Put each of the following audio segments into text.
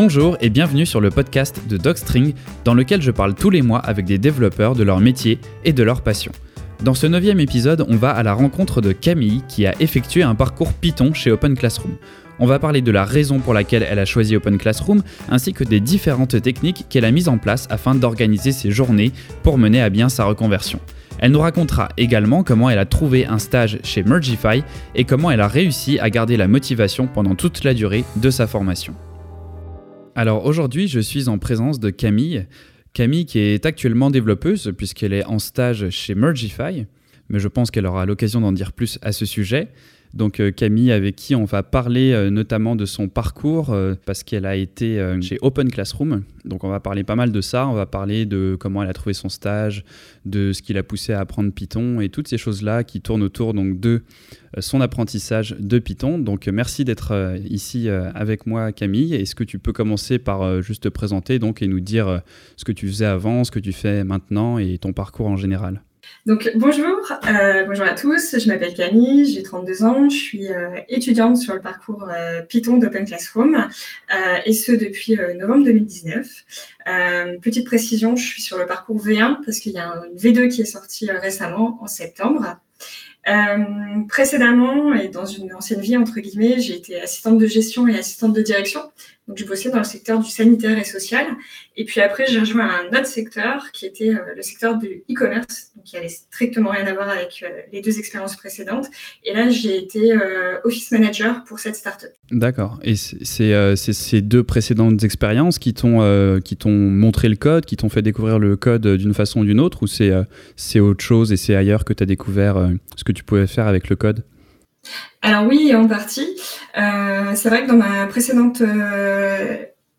Bonjour et bienvenue sur le podcast de Dogstring dans lequel je parle tous les mois avec des développeurs de leur métier et de leur passion. Dans ce neuvième épisode, on va à la rencontre de Camille qui a effectué un parcours Python chez Open Classroom. On va parler de la raison pour laquelle elle a choisi Open Classroom ainsi que des différentes techniques qu'elle a mises en place afin d'organiser ses journées pour mener à bien sa reconversion. Elle nous racontera également comment elle a trouvé un stage chez Mergify et comment elle a réussi à garder la motivation pendant toute la durée de sa formation. Alors aujourd'hui, je suis en présence de Camille. Camille qui est actuellement développeuse puisqu'elle est en stage chez Mergify, mais je pense qu'elle aura l'occasion d'en dire plus à ce sujet. Donc euh, Camille avec qui on va parler euh, notamment de son parcours euh, parce qu'elle a été chez Open Classroom. Donc on va parler pas mal de ça, on va parler de comment elle a trouvé son stage, de ce qui l'a poussé à apprendre Python et toutes ces choses-là qui tournent autour donc de son apprentissage de Python. Donc merci d'être ici avec moi Camille. Est-ce que tu peux commencer par juste te présenter donc et nous dire ce que tu faisais avant, ce que tu fais maintenant et ton parcours en général? Donc bonjour, euh, bonjour à tous, je m'appelle Camille, j'ai 32 ans, je suis euh, étudiante sur le parcours euh, Python d'Open Classroom et ce depuis novembre 2019. petite précision, je suis sur le parcours V1 parce qu'il y a une V2 qui est sortie récemment en septembre. précédemment et dans une ancienne vie entre guillemets, j'ai été assistante de gestion et assistante de direction. Donc, je bossais dans le secteur du sanitaire et social. Et puis après, j'ai rejoint un autre secteur qui était euh, le secteur du e-commerce, qui avait strictement rien à voir avec euh, les deux expériences précédentes. Et là, j'ai été euh, office manager pour cette startup. D'accord. Et c'est ces deux précédentes expériences qui t'ont qui montré le code, qui t'ont fait découvrir le code d'une façon ou d'une autre, ou c'est c'est autre chose et c'est ailleurs que tu as découvert ce que tu pouvais faire avec le code? Alors oui, en partie. Euh, c'est vrai que dans ma précédente euh,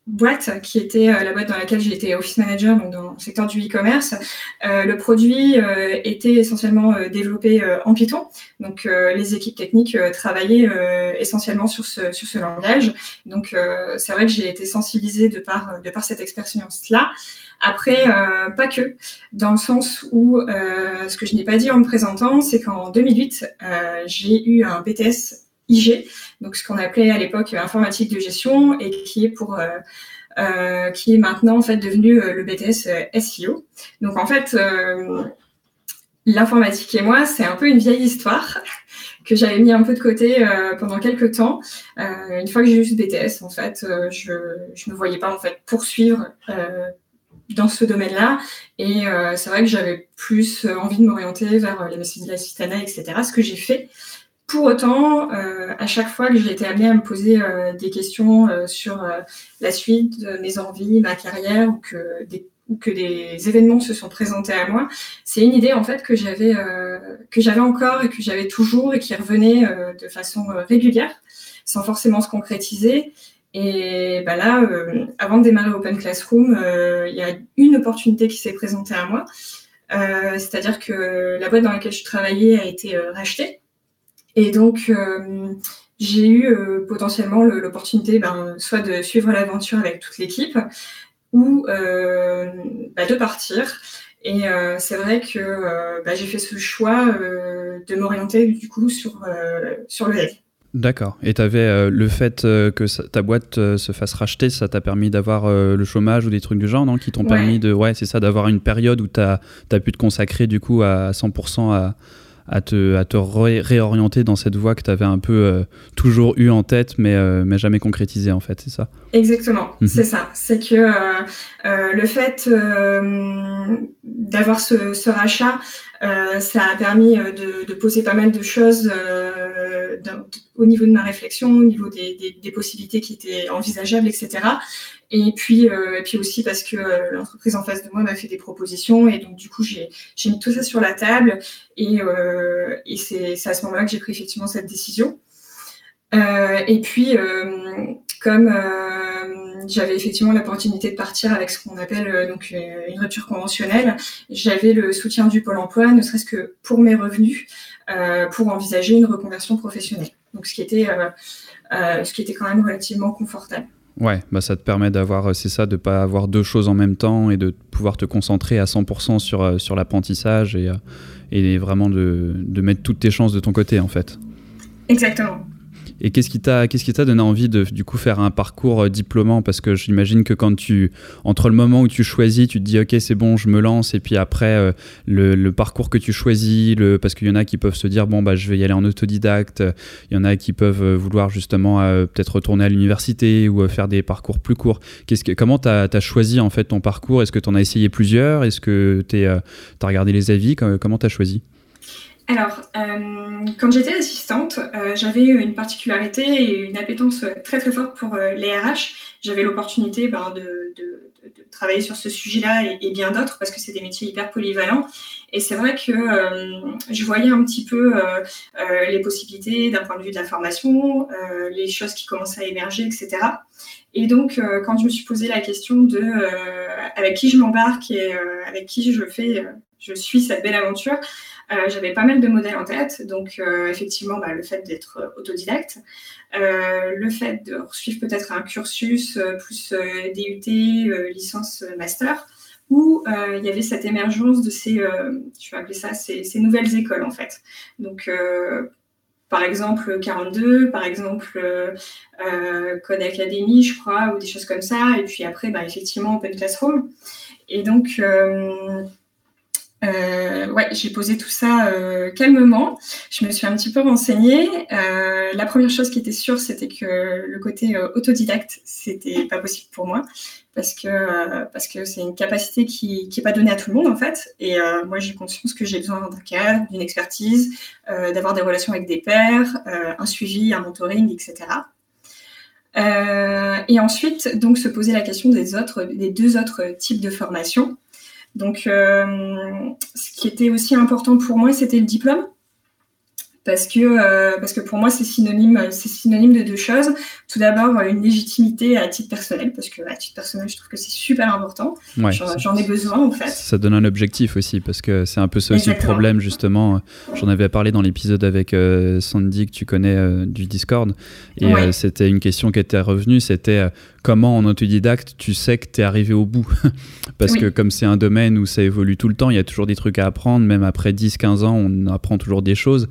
boîte, qui était euh, la boîte dans laquelle j'ai été office manager, donc dans le secteur du e-commerce, le produit était essentiellement développé en Python. Donc les équipes techniques travaillaient essentiellement sur ce, sur ce langage. Donc c'est vrai que j'ai été sensibilisée de par, de par cette expérience-là. Après, euh, pas que, dans le sens où euh, ce que je n'ai pas dit en me présentant, c'est qu'en 2008, euh, j'ai eu un BTS IG, donc ce qu'on appelait à l'époque informatique de gestion et qui est pour qui est maintenant en fait devenu le BTS SEO. Donc en fait, l'informatique et moi, c'est un peu une vieille histoire que j'avais mis un peu de côté pendant quelques temps. une fois que j'ai eu ce BTS, en fait, je ne me voyais pas en fait poursuivre dans ce domaine-là. Et euh, c'est vrai que j'avais plus euh, envie de m'orienter vers euh, les messages de l'assistana, etc. Ce que j'ai fait. Pour autant, à chaque fois que j'ai été amenée à me poser des questions sur la suite mes envies, ma carrière, ou que des que des événements se sont présentés à moi, c'est une idée en fait que j'avais que j'avais encore et que j'avais toujours et qui revenait de façon régulière, sans forcément se concrétiser. Et bah là, euh, avant de démarrer Open Classroom, euh, il y a une opportunité qui s'est présentée à moi. Euh, c'est-à-dire que la boîte dans laquelle je travaillais a été rachetée. Et donc, j'ai eu potentiellement l'opportunité ben, soit de suivre l'aventure avec toute l'équipe ou bah, de partir. Et c'est vrai que bah, j'ai fait ce choix de m'orienter du coup sur, sur le dev. D'accord. Et tu avais euh, le fait euh, que ta boîte euh, se fasse racheter, ça t'a permis d'avoir le chômage ou des trucs du genre, non Qui t'ont permis de. Ouais, c'est ça, d'avoir une période où tu as, pu te consacrer du coup à 100% à, à te, à te réorienter dans cette voie que tu avais un peu toujours eu en tête, mais, mais jamais concrétisée en fait, c'est ça? Exactement, mhm. c'est ça. C'est que le fait d'avoir ce, ce, rachat, ça a permis de, de, poser pas mal de choses au niveau de ma réflexion, au niveau des, des, possibilités qui étaient envisageables, etc. Et puis, euh, et puis aussi parce que euh, l'entreprise en face de moi m'a fait des propositions et donc du coup j'ai mis tout ça sur la table et, euh, et c'est à ce moment-là que j'ai pris effectivement cette décision. Euh, et puis comme j'avais effectivement l'opportunité de partir avec ce qu'on appelle donc une rupture conventionnelle, j'avais le soutien du Pôle Emploi, ne serait-ce que pour mes revenus. Euh, pour envisager une reconversion professionnelle. Donc, ce qui était, euh, euh, ce qui était quand même relativement confortable. Ouais, bah ça te permet d'avoir, c'est ça, de pas avoir deux choses en même temps et de pouvoir te concentrer à 100% sur, sur l'apprentissage et, et vraiment de, de, mettre toutes tes chances de ton côté, en fait. Exactement. Et qu'est-ce qui t'a qu'est-ce qui t'a donné envie de du coup faire un parcours euh, diplômant? Parce que j'imagine que quand tu entre le moment où tu choisis, tu te dis OK, c'est bon, je me lance. Et puis après euh, le, parcours que tu choisis, parce qu'il y en a qui peuvent se dire bon bah je vais y aller en autodidacte, il y en a qui peuvent euh, vouloir justement peut-être retourner à l'université ou faire des parcours plus courts. Comment tu as, choisi en fait ton parcours? Est-ce que tu en as essayé plusieurs? Est-ce que tu as regardé les avis? Comment tu as choisi? Alors, euh, quand j'étais assistante, euh, j'avais une particularité et une appétence très très forte pour euh, les RH. J'avais l'opportunité ben, de, travailler sur ce sujet-là et, bien d'autres parce que c'est des métiers hyper polyvalents. Et c'est vrai que je voyais un petit peu les possibilités d'un point de vue de la formation, les choses qui commençaient à émerger, etc. Et donc, quand je me suis posé la question de avec qui je m'embarque et avec qui je fais, je suis cette belle aventure, euh, j'avais pas mal de modèles en tête, donc euh, effectivement bah, le fait d'être euh, autodidacte, le fait de suivre peut-être un cursus plus DUT, licence master, où il y avait cette émergence de ces, je vais appeler ça, ces, nouvelles écoles en fait. Donc par exemple 42, par exemple Code Academy, je crois, ou des choses comme ça. Et puis après, bah, effectivement, Open Classroom. Et donc, euh, ouais, j'ai posé tout ça euh, calmement. Je me suis un petit peu renseignée. Euh, la première chose qui était sûre, c'était que le côté euh, autodidacte, c'était pas possible pour moi parce que euh, parce que c'est une capacité qui qui est pas donnée à tout le monde en fait. Et moi, j'ai conscience que j'ai besoin d'un cadre, d'une expertise, d'avoir des relations avec des pairs, un suivi, un mentoring, etc. et ensuite, donc, se poser la question des autres, des deux autres types de formation. Donc, euh, ce qui était aussi important pour moi, c'était le diplôme parce que, euh, parce que pour moi, c'est synonyme, c'est synonyme de deux choses. Tout d'abord, une légitimité à titre personnel, parce que à titre personnel, je trouve que c'est super important. J'en ai besoin, en fait. Ça donne un objectif aussi, parce que c'est un peu ça aussi le problème, justement. J'en avais parlé dans l'épisode avec euh, Sandy, que tu connais euh, du Discord, et c'était une question qui était revenue, c'était comment en autodidacte tu sais que tu es arrivé au bout? Parce que comme c'est un domaine où ça évolue tout le temps, il y a toujours des trucs à apprendre, même après 10-15 ans, on apprend toujours des choses.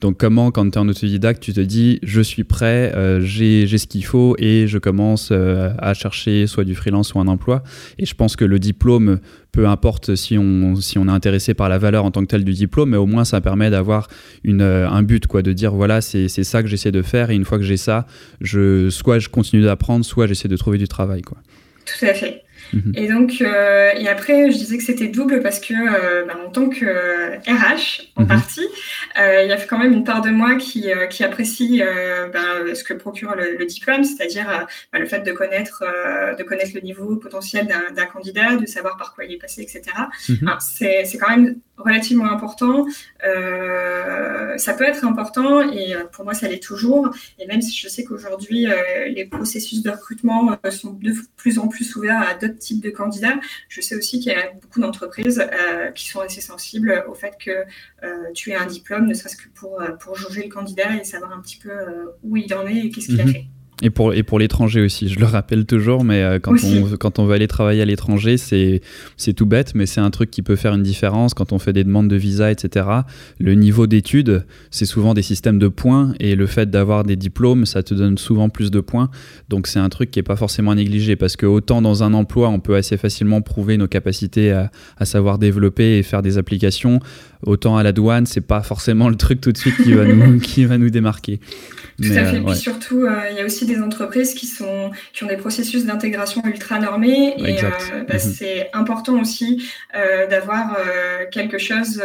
Donc comment, quand tu es en autodidacte, tu te dis, je suis prêt, euh, j'ai ce qu'il faut et je commence euh, à chercher soit du freelance ou un emploi. Et je pense que le diplôme, peu importe si on, si on est intéressé par la valeur en tant que telle du diplôme, mais au moins ça permet d'avoir euh, un but, quoi, de dire, voilà, c'est ça que j'essaie de faire et une fois que j'ai ça, je, soit je continue d'apprendre, soit j'essaie de trouver du travail. Quoi. Tout à fait. Mhm. Et donc, euh, et après, je disais que c'était double parce que, euh, ben, en tant que RH, en mhm. partie, il y a quand même une part de moi qui, qui apprécie ben, ce que procure le, diplôme, c'est-à-dire ben, le fait de connaître, de connaître le niveau potentiel d'un candidat, de savoir par quoi il est passé, etc. Mhm. c'est quand même relativement important. Euh, ça peut être important et euh, pour moi ça l'est toujours. Et même si je sais qu'aujourd'hui euh, les processus de recrutement sont de plus en plus ouverts à d'autres types de candidats, je sais aussi qu'il y a beaucoup d'entreprises qui sont assez sensibles au fait que tu aies un diplôme, ne serait-ce que pour, pour jauger le candidat et savoir un petit peu où il en est et qu'est-ce qu'il a mhm. fait. Et pour, et pour l'étranger aussi, je le rappelle toujours, mais euh, quand, on, quand on veut aller travailler à l'étranger, c'est, c'est tout bête, mais c'est un truc qui peut faire une différence quand on fait des demandes de visa, etc. Le niveau d'études, c'est souvent des systèmes de points, et le fait d'avoir des diplômes, ça te donne souvent plus de points. Donc c'est un truc qui n'est pas forcément négligé, parce que autant dans un emploi, on peut assez facilement prouver nos capacités à, à savoir développer et faire des applications, autant à la douane, c'est pas forcément le truc tout de suite qui va nous, qui va nous démarquer. Tout à fait. Euh, Puis surtout, euh, il y a aussi des entreprises qui, sont, qui ont des processus d'intégration ultra normés. Et euh, bah, mhm. c'est important aussi d'avoir quelque chose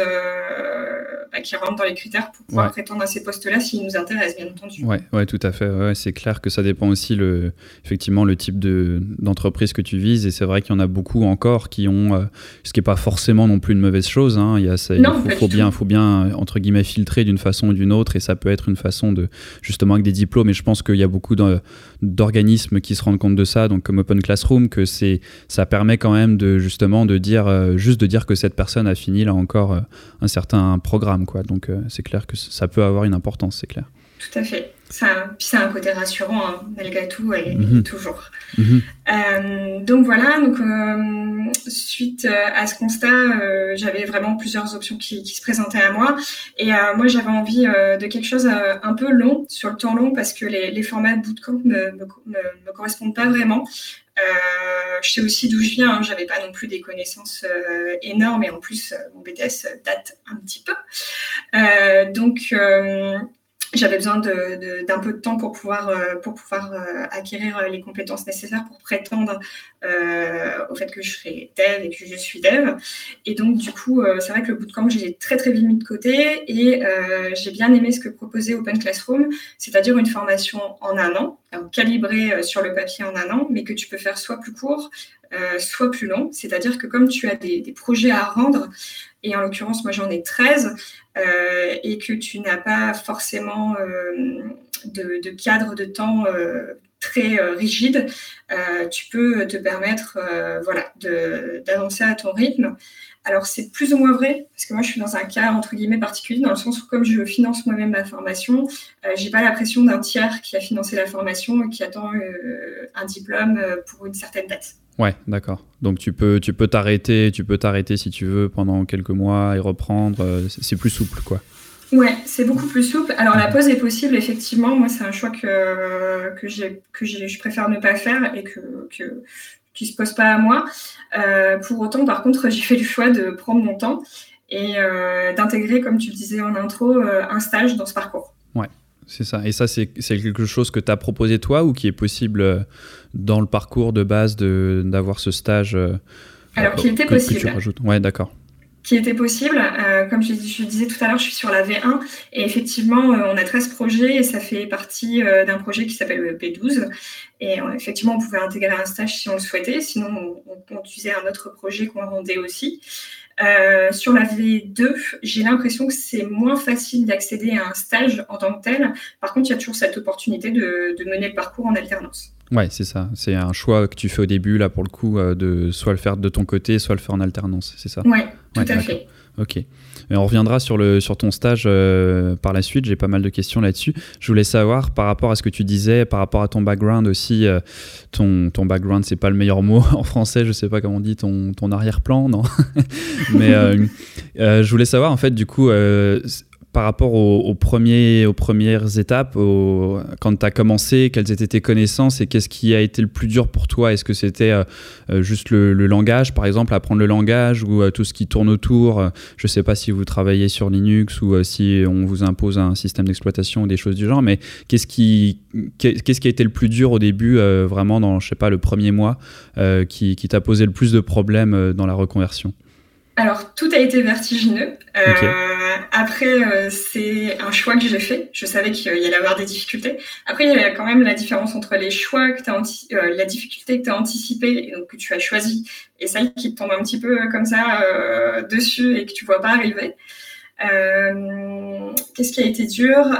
bah, qui rentre dans les critères pour pouvoir prétendre à ces postes-là s'ils nous intéressent, bien entendu. Oui, ouais, tout à fait. Ouais, c'est clair que ça dépend aussi, le, effectivement, le type d'entreprise que tu vises. Et c'est vrai qu'il y en a beaucoup encore qui ont, ce qui n'est pas forcément non plus une mauvaise chose. Hein. Il, y a, ça, il faut, faut bien, faut bien, entre guillemets, filtrer d'une façon ou d'une autre. Et ça peut être une façon de, justement, avec des diplômes. Et je pense qu'il y a beaucoup d'organismes qui se rendent compte de ça, donc comme Open Classroom, que c'est, ça permet quand même de justement de dire, euh, juste de dire que cette personne a fini là encore euh, un certain programme, quoi. Donc euh, c'est clair que ça peut avoir une importance, c'est clair. Tout à fait. Ça, puis c'est un côté rassurant, hein, malgré tout, et, mhm. toujours. Mhm. Euh, donc voilà, donc euh, suite euh, à ce constat, euh, j'avais vraiment plusieurs options qui, qui, se présentaient à moi, et moi j'avais envie de quelque chose un peu long, sur le temps long, parce que les, les formats bootcamp me, me, me, correspondent pas vraiment. je sais aussi d'où je viens, hein, j'avais pas non plus des connaissances énormes, et en plus mon BTS date un petit peu. donc j'avais besoin d'un peu de temps pour pouvoir, euh, pour pouvoir euh, acquérir euh, les compétences nécessaires pour prétendre au fait que je serais dev et que je suis dev. Et donc, du coup, c'est vrai que le bootcamp, j'ai très, très vite mis de côté et j'ai bien aimé ce que proposait Open Classroom, c'est-à-dire une formation en un an, calibrée sur le papier en un an, mais que tu peux faire soit plus court, soit plus long. C'est-à-dire que comme tu as des, des projets à rendre, et en l'occurrence, moi j'en ai 13, euh, et que tu n'as pas forcément euh, de, cadre de temps euh, très rigide, tu peux te permettre voilà, d'avancer à ton rythme. Alors c'est plus ou moins vrai, parce que moi je suis dans un cas entre guillemets particulier, dans le sens où comme je finance moi-même ma formation, j'ai pas la pression d'un tiers qui a financé la formation et qui attend un diplôme pour une certaine date. Ouais, d'accord. Donc tu peux tu peux t'arrêter, tu peux t'arrêter si tu veux pendant quelques mois et reprendre. Euh, c'est plus souple, quoi. Ouais, c'est beaucoup plus souple. Alors la pause est possible, effectivement. Moi, c'est un choix que que j'ai que je préfère ne pas faire et que, que qui se pose pas à moi. Euh, pour autant, par contre, j'ai fait le choix de prendre mon temps et euh, d'intégrer, comme tu le disais en intro, un stage dans ce parcours. C'est ça. Et ça, c'est quelque chose que tu as proposé toi ou qui est possible euh, dans le parcours de base d'avoir ce stage euh, Alors, qui était possible. tu rajoutes. Ouais, d'accord. Qui était possible. Euh, comme je, je, disais tout à l'heure, je suis sur la V1 et effectivement, on a 13 projets et ça fait partie d'un projet qui s'appelle P12. Et effectivement, on pouvait intégrer un stage si on le souhaitait. Sinon, on, on utilisait un autre projet qu'on rendait aussi. Euh, sur la V2, j'ai l'impression que c'est moins facile d'accéder à un stage en tant que tel. Par contre, il y a toujours cette opportunité de, mener le parcours en alternance. Ouais, c'est ça. C'est un choix que tu fais au début, là, pour le coup, euh, de soit le faire de ton côté, soit le faire en alternance. C'est ça? Ouais, tout à fait. Ok. Et on reviendra sur, le, sur ton stage euh, par la suite. J'ai pas mal de questions là-dessus. Je voulais savoir par rapport à ce que tu disais, par rapport à ton background aussi. Euh, ton, ton background, c'est pas le meilleur mot en français. Je sais pas comment on dit ton, ton arrière-plan, non? Mais euh, je voulais savoir en fait, du coup, par rapport aux, premières étapes, quand tu as commencé, quelles étaient tes connaissances et qu'est-ce qui a été le plus dur pour toi? Est-ce que c'était euh, euh, juste le, langage, par exemple, apprendre le langage ou euh, tout ce qui tourne autour Je ne sais pas si vous travaillez sur Linux ou si on vous impose un système d'exploitation ou des choses du genre, mais qu'est-ce qui, a été le plus dur au début, vraiment dans, je pas, le premier mois, qui, qui t'a posé le plus de problèmes dans la reconversion? Alors, tout a été vertigineux. Euh, après, euh, c'est un choix que j'ai fait. Je savais qu'il y allait avoir des difficultés. Après, il y a quand même la différence entre les choix que tu as euh, la difficulté que tu as anticipée et donc que tu as choisi, et celle qui te tombe un petit peu comme ça euh, dessus et que tu vois pas arriver. Qu'est-ce qui a été dur?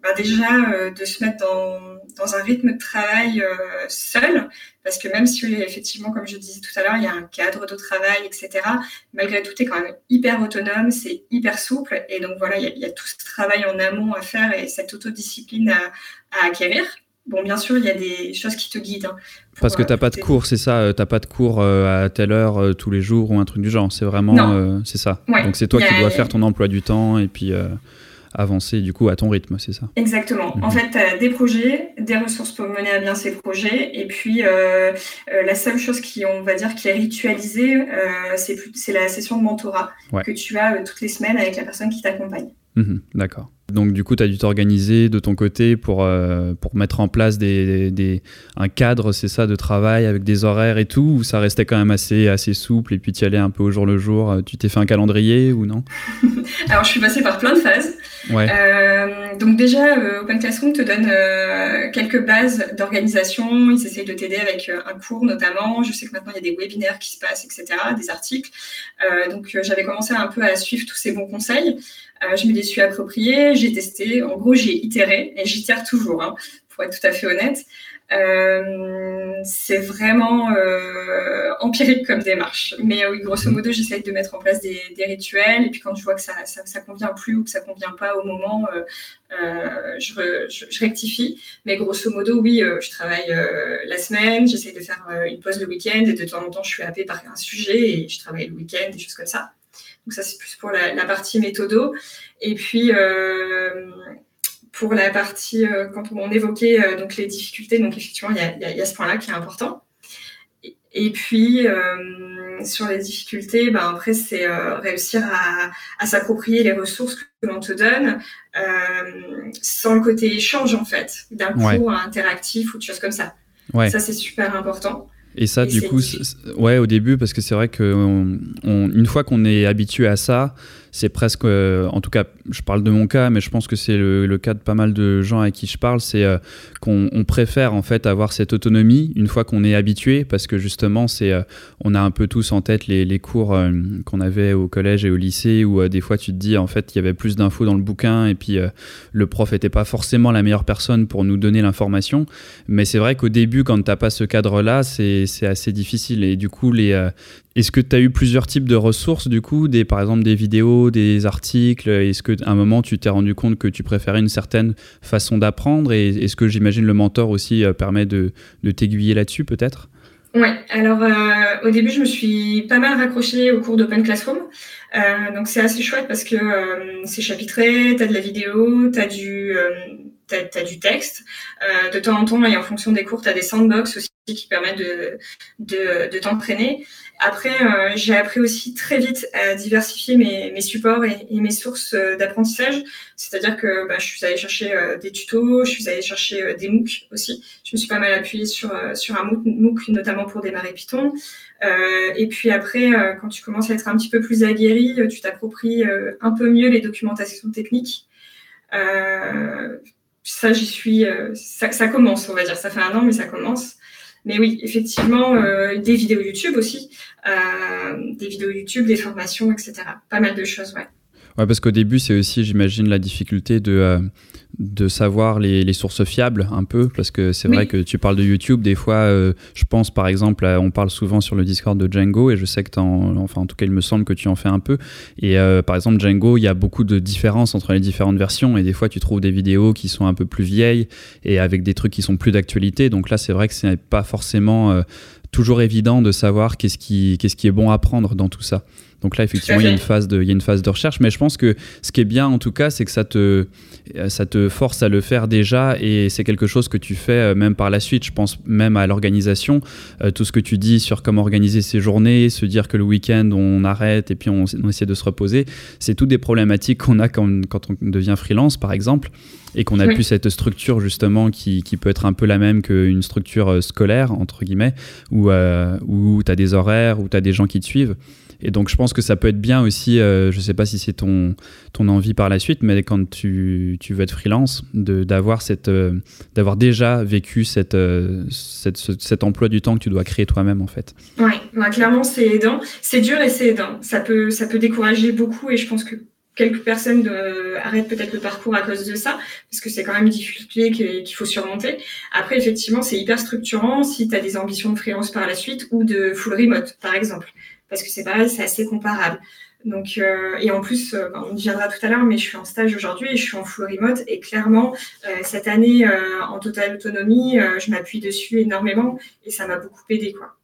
Bah Déjà, de se mettre dans dans un rythme de travail euh, seul, parce que même si effectivement, comme je disais tout à l'heure, il y a un cadre de travail, etc., malgré tout, est quand même hyper autonome, c'est hyper souple, et donc voilà, il y, a, tout ce travail en amont à faire et cette autodiscipline à, acquérir. Bon, bien sûr, il y a des choses qui te guident. Hein, Parce que tu n'as pas de cours, c'est ça Tu n'as pas de cours euh, à telle heure euh, tous les jours ou un truc du genre. C'est vraiment. c'est ça. Donc c'est toi qui dois faire ton emploi du temps et puis avancer du coup à ton rythme, c'est ça? Exactement. En mhm. fait, tu as des projets, des ressources pour mener à bien ces projets, et puis euh, euh, la seule chose qui, on va dire, qui est ritualisée, euh, c'est la session de mentorat que tu as toutes les semaines avec la personne qui t'accompagne. Mhm, d'accord. Donc du coup, tu as dû t'organiser de ton côté pour, pour mettre en place des, des, un cadre, c'est ça, de travail avec des horaires et tout, ou ça restait quand même assez, assez souple et puis tu y allais un peu au jour le jour Tu t'es fait un calendrier ou non? Alors je suis passée par plein de phases. Euh, donc déjà, euh, Open Classroom te donne euh, quelques bases d'organisation. Ils essayent de t'aider avec un cours notamment. Je sais que maintenant, il y a des webinaires qui se passent, etc., des articles. donc j'avais commencé un peu à suivre tous ces bons conseils. je me les suis appropriés, j'ai testé. En gros, j'ai itéré et j'itère toujours, hein, pour être tout à fait honnête. c'est vraiment euh, empirique comme démarche. Mais oui, grosso modo, j'essaye de mettre en place des, des, rituels. Et puis quand je vois que ça, ça, ça, convient plus ou que ça convient pas au moment, euh, euh je, je, je, rectifie. Mais grosso modo, oui, euh, je travaille euh, la semaine, j'essaye de faire une pause le week-end. Et de temps en temps, je suis happée par un sujet et je travaille le week-end, des choses comme ça. Donc ça, c'est plus pour la, la, partie méthodo. Et puis pour la partie, euh, quand on évoquait euh, donc les difficultés, donc effectivement, il y a, ce point-là qui est important. Et puis, euh, sur les difficultés, ben après, c'est réussir à, s'approprier les ressources que l'on te donne sans le côté échange, en fait, d'un cours interactif ou de choses comme ça. Ça, c'est super important. Et ça, du coup, ouais, au début, parce que c'est vrai que une fois qu'on est habitué à ça, c'est presque, euh, en tout cas, je parle de mon cas, mais je pense que c'est le, cas de pas mal de gens à qui je parle, c'est euh, qu'on préfère en fait avoir cette autonomie une fois qu'on est habitué, parce que justement, c'est, euh, on a un peu tous en tête les, cours qu'on avait au collège et au lycée, où des fois tu te dis en fait il y avait plus d'infos dans le bouquin et puis le prof était pas forcément la meilleure personne pour nous donner l'information, mais c'est vrai qu'au début, quand t'as pas ce cadre-là, c'est assez difficile. Et du coup les est-ce que tu as eu plusieurs types de ressources, du coup, par exemple des vidéos, des articles? Est-ce qu'à un moment, tu t'es rendu compte que tu préférais une certaine façon d'apprendre? Et est-ce que j'imagine le mentor aussi euh, permet de, t'aiguiller là-dessus, peut-être? Oui, alors euh, au début, je me suis pas mal raccrochée au cours d'Open Classroom. Euh, donc c'est assez chouette parce que c'est chapitré, tu de la vidéo, tu du du texte. De temps en temps, et en fonction des cours, tu des sandbox aussi qui permettent de, de, t'entraîner. Après, euh, j'ai appris aussi très vite à diversifier mes, supports et, mes sources euh, d'apprentissage. C'est-à-dire que bah, je suis allée chercher euh, des tutos, je suis allée chercher des MOOC aussi. Je me suis pas mal appuyée sur, sur un MOOC, notamment pour démarrer Python. et puis après, quand tu commences à être un petit peu plus aguerri, tu t'appropries un peu mieux les documentations techniques. ça, j'y suis. Ça commence, on va dire. Ça fait un an, mais ça commence. Mais oui, effectivement, euh, des vidéos YouTube aussi, euh, des vidéos YouTube, des formations, etc. Pas mal de choses, ouais. Ouais, parce qu'au début, c'est aussi, j'imagine, la difficulté de, euh, de savoir les, les, sources fiables un peu, parce que c'est vrai que tu parles de YouTube, des fois, euh, je pense par exemple, on parle souvent sur le Discord de Django, et je sais que en, enfin en tout cas, il me semble que tu en fais un peu. Et euh, par exemple, Django, il y a beaucoup de différences entre les différentes versions, et des fois, tu trouves des vidéos qui sont un peu plus vieilles et avec des trucs qui sont plus d'actualité. Donc là, c'est vrai que c'est pas forcément toujours évident de savoir qu'est-ce qui, qu'est-ce qui est bon à prendre dans tout ça. Donc là, effectivement, il y, a une phase de, il y a une phase de recherche, mais je pense que ce qui est bien en tout cas, c'est que ça te, ça te force à le faire déjà et c'est quelque chose que tu fais euh, même par la suite. Je pense même à l'organisation, euh, tout ce que tu dis sur comment organiser ses journées, se dire que le week-end on arrête et puis on, essaie de se reposer, c'est toutes des problématiques qu'on a quand, quand, on devient freelance par exemple et qu'on a plus cette structure justement qui, qui, peut être un peu la même qu'une structure euh, scolaire entre guillemets où, où tu as des horaires, où tu as des gens qui te suivent. Et donc, je pense que ça peut être bien aussi, euh, je ne sais pas si c'est ton, ton envie par la suite, mais quand tu, tu veux être freelance, d'avoir euh, déjà vécu cette, euh, cette, cet emploi du temps que tu dois créer toi-même, en fait. Oui, bah, clairement, c'est aidant. C'est dur et c'est aidant. Ça peut, ça peut décourager beaucoup et je pense que quelques personnes arrêtent peut-être le parcours à cause de ça, parce que c'est quand même une difficulté qu'il faut surmonter. Après, effectivement, c'est hyper structurant si tu as des ambitions de freelance par la suite ou de full remote, par exemple parce que c'est pareil, c'est assez comparable. Donc, euh, et en plus, euh, on y viendra tout à l'heure, mais je suis en stage aujourd'hui et je suis en full remote. Et clairement, euh, cette année, en totale autonomie, je m'appuie dessus énormément et ça m'a beaucoup aidé. Quoi.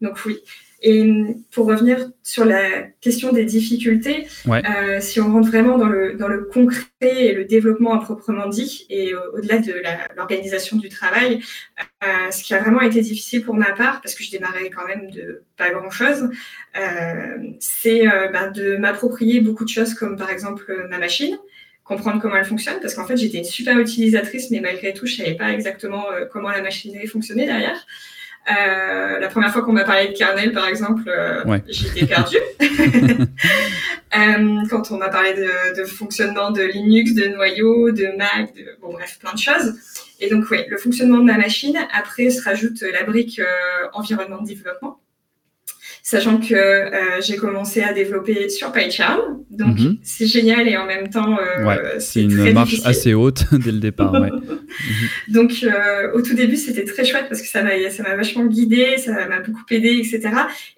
Donc oui, et pour revenir sur la question des difficultés, euh, si on rentre vraiment dans le, dans le concret et le développement à proprement dit, et au-delà de l'organisation du travail, euh, ce qui a vraiment été difficile pour ma part, parce que je démarrais quand même de pas grand-chose, euh, c'est euh, ben, de m'approprier beaucoup de choses comme par exemple ma machine, comprendre comment elle fonctionne, parce qu'en fait j'étais une super utilisatrice, mais malgré tout je savais pas exactement euh, comment la machinerie fonctionnait derrière. Euh, la première fois qu'on m'a parlé de kernel, par exemple, euh, j'étais perdue. euh, quand on m'a parlé de, de, fonctionnement de Linux, de noyau, de Mac, de, bon bref, plein de choses. Et donc, oui, le fonctionnement de ma machine. Après, se rajoute la brique euh, environnement de développement. Sachant que euh, j'ai commencé à développer sur PyCharm. Donc, mhm. c'est génial et en même temps, euh, c'est une marche assez haute dès le départ. Ouais. Mhm. Donc, euh, au tout début, c'était très chouette parce que ça m'a, ça m'a vachement guidé, ça m'a beaucoup aidé, etc.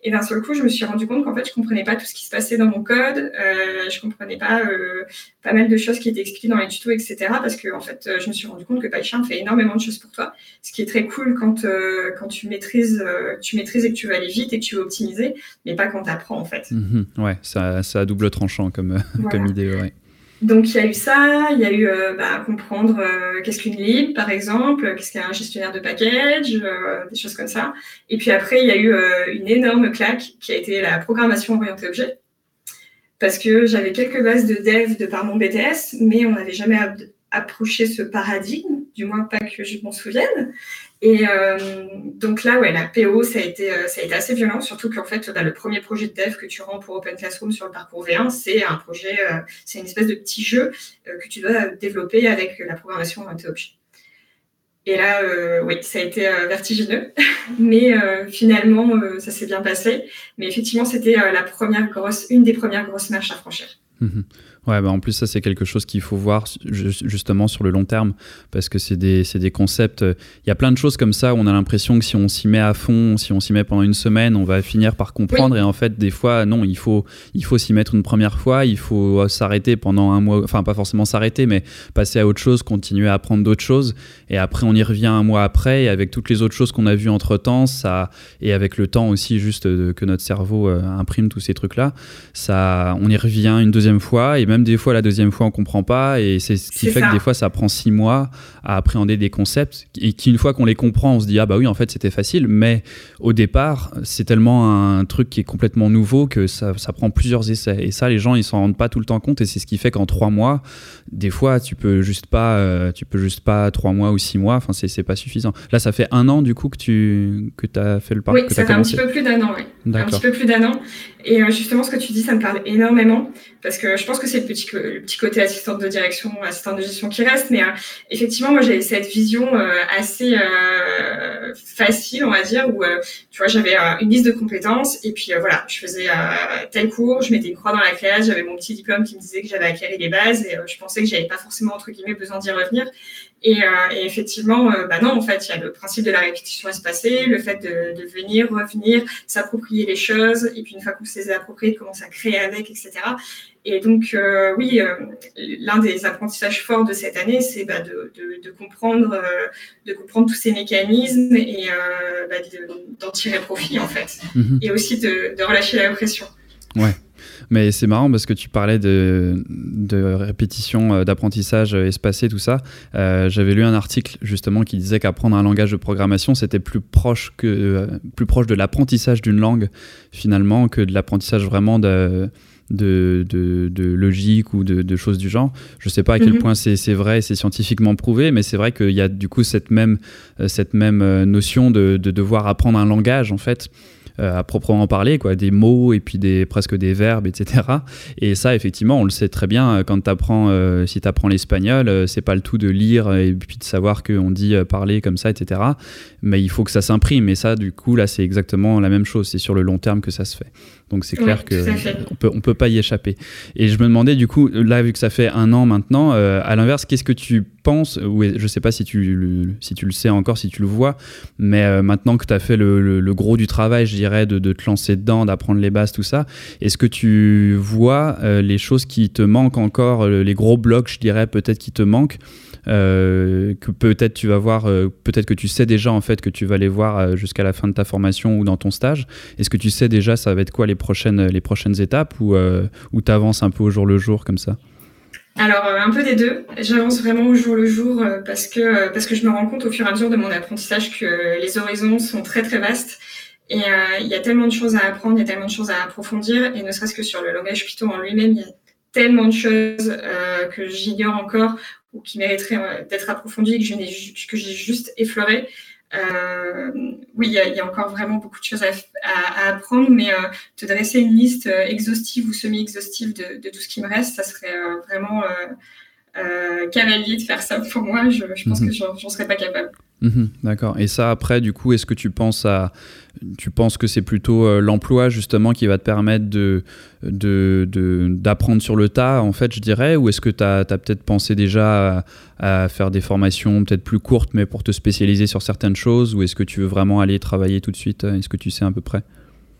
Et d'un seul coup, je me suis rendu compte qu'en fait, je comprenais pas tout ce qui se passait dans mon code. Je comprenais pas pas mal de choses qui étaient expliquées dans les tutos, etc. Parce que, en fait, je me suis rendu compte que PyCharm fait énormément de choses pour toi. Ce qui est très cool quand, quand tu maîtrises, tu maîtrises et que tu vas aller vite et que tu veux mais pas quand tu apprends, en fait. Mhm. ouais, ça, ça a double tranchant comme, comme idée, ouais. Donc il y a eu ça, il y a eu euh, bah, comprendre euh, qu'est-ce qu'une lib par exemple, qu'est-ce qu'un gestionnaire de package, euh, des choses comme ça. Et puis après il y a eu une énorme claque qui a été la programmation orientée objet, parce que j'avais quelques bases de dev de par mon BTS, mais on n'avait jamais approché ce paradigme, du moins pas que je m'en souvienne. Et euh, donc là, ouais, la PO, ça a été, euh, ça a été assez violent, surtout qu'en fait, bah, le premier projet de dev que tu rends pour Open Classroom sur le parcours V1, c'est un projet, euh, c'est une espèce de petit jeu que tu dois développer avec la programmation objet. Et là, oui, ça a été vertigineux, mais finalement, ça s'est bien passé. Mais effectivement, c'était la première grosse, une des premières grosses marches à franchir. Mmh Ouais, bah en plus, ça, c'est quelque chose qu'il faut voir justement sur le long terme, parce que c'est des, des, concepts. Il y a plein de choses comme ça où on a l'impression que si on s'y met à fond, si on s'y met pendant une semaine, on va finir par comprendre. Et en fait, des fois, non, il faut, il faut s'y mettre une première fois, il faut s'arrêter pendant un mois, enfin, pas forcément s'arrêter, mais passer à autre chose, continuer à apprendre d'autres choses. Et après, on y revient un mois après, et avec toutes les autres choses qu'on a vues entre temps, ça, et avec le temps aussi, juste que notre cerveau euh, imprime tous ces trucs-là, ça, on y revient une deuxième fois. Et même des fois, la deuxième fois, on comprend pas. Et c'est ce qui fait que des fois, ça prend six mois à appréhender des concepts. Et qu'une fois qu'on les comprend, on se dit, ah bah oui, en fait, c'était facile. Mais au départ, c'est tellement un truc qui est complètement nouveau que ça, ça prend plusieurs essais. Et ça, les gens, ils s'en rendent pas tout le temps compte. Et c'est ce qui fait qu'en trois mois, des fois, tu peux juste pas, euh, tu peux juste pas trois mois ou six mois. Enfin, c'est pas suffisant. Là, ça fait un an, du coup, que tu que as fait le parcours. Oui, ça fait un petit peu plus d'un an, oui. Un petit peu plus d'un an. Et euh, justement, ce que tu dis, ça me parle énormément parce que je pense que c'est le petit, le petit côté assistante de direction, assistante de gestion qui reste. Mais euh, effectivement, moi, j'avais cette vision euh, assez facile, on va dire, où tu vois, j'avais une liste de compétences et puis voilà, je faisais tel cours, je mettais une croix dans la classe, j'avais mon petit diplôme qui me disait que j'avais acquis les bases et je pensais que j'avais pas forcément entre guillemets besoin d'y revenir. Et, et effectivement, bah non, en fait, il y a le principe de la répétition espacée, le fait de, de venir, revenir, s'approprier les choses, et puis une fois qu'on se les a de commencer à créer avec, etc. Et donc, euh, oui, euh, l'un des apprentissages forts de cette année, c'est bah, de, de, de, comprendre, euh, de comprendre tous ces mécanismes et bah, d'en tirer profit, en fait. Mhm. Et aussi de, relâcher la pression. Ouais. Mais c'est marrant parce que tu parlais de, répétition, d'apprentissage espacé, tout ça. J'avais lu un article justement qui disait qu'apprendre un langage de programmation, c'était plus proche, que, plus proche de l'apprentissage d'une langue finalement que de l'apprentissage vraiment de de, de, logique ou de, choses du genre. Je ne sais pas à quel mhm. point c'est vrai, c'est scientifiquement prouvé, mais c'est vrai qu'il y a du coup cette même, euh, cette même euh, notion de, devoir apprendre un langage en fait. Euh, à proprement parler, quoi, des mots et puis des, presque des verbes, etc. Et ça, effectivement, on le sait très bien quand tu apprends, si tu apprends l'espagnol, c'est pas le tout de lire et puis de savoir qu'on dit parler comme ça, etc. Mais il faut que ça s'imprime. Et ça, du coup, là, c'est exactement la même chose. C'est sur le long terme que ça se fait. Donc c'est clair qu'on que peut, on peut pas y échapper. Et je me demandais du coup, là vu que ça fait un an maintenant, euh, à l'inverse, qu'est-ce que tu penses, ou je sais pas si tu, le, si tu le sais encore, si tu le vois, mais euh, maintenant que tu as fait le, gros du travail, je dirais, de, te lancer dedans, d'apprendre les bases, tout ça, est-ce que tu vois euh, les choses qui te manquent encore, les gros blocs, je dirais, peut-être qui te manquent euh, que peut-être tu vas voir, euh, peut-être que tu sais déjà en fait que tu vas les voir euh, jusqu'à la fin de ta formation ou dans ton stage. Est-ce que tu sais déjà ça va être quoi les prochaines, les prochaines étapes ou, ou tu avances un peu au jour le jour comme ça? Alors un peu des deux. J'avance vraiment au jour le jour parce que parce que je me rends compte au fur et à mesure de mon apprentissage que les horizons sont très très vastes et il y a tellement de choses à apprendre, il y a tellement de choses à approfondir et ne serait-ce que sur le langage Python en lui-même, il y a tellement de choses que j'ignore encore ou qui mériterait euh, d'être approfondi et que j'ai juste effleuré. Euh, oui, il y, a encore vraiment beaucoup de choses à, apprendre, mais euh, te dresser une liste exhaustive ou semi-exhaustive de, tout ce qui me reste, ça serait vraiment cavalier de faire ça pour moi. Je, pense mhm. que j'en serais pas capable. Mhm, d'accord. Et ça, après, du coup, est-ce que tu penses à, tu penses que c'est plutôt euh, l'emploi justement qui va te permettre de, d'apprendre sur le tas, en fait, je dirais, ou est-ce que tu as, peut-être pensé déjà à, faire des formations peut-être plus courtes, mais pour te spécialiser sur certaines choses, ou est-ce que tu veux vraiment aller travailler tout de suite? Est-ce que tu sais à peu près?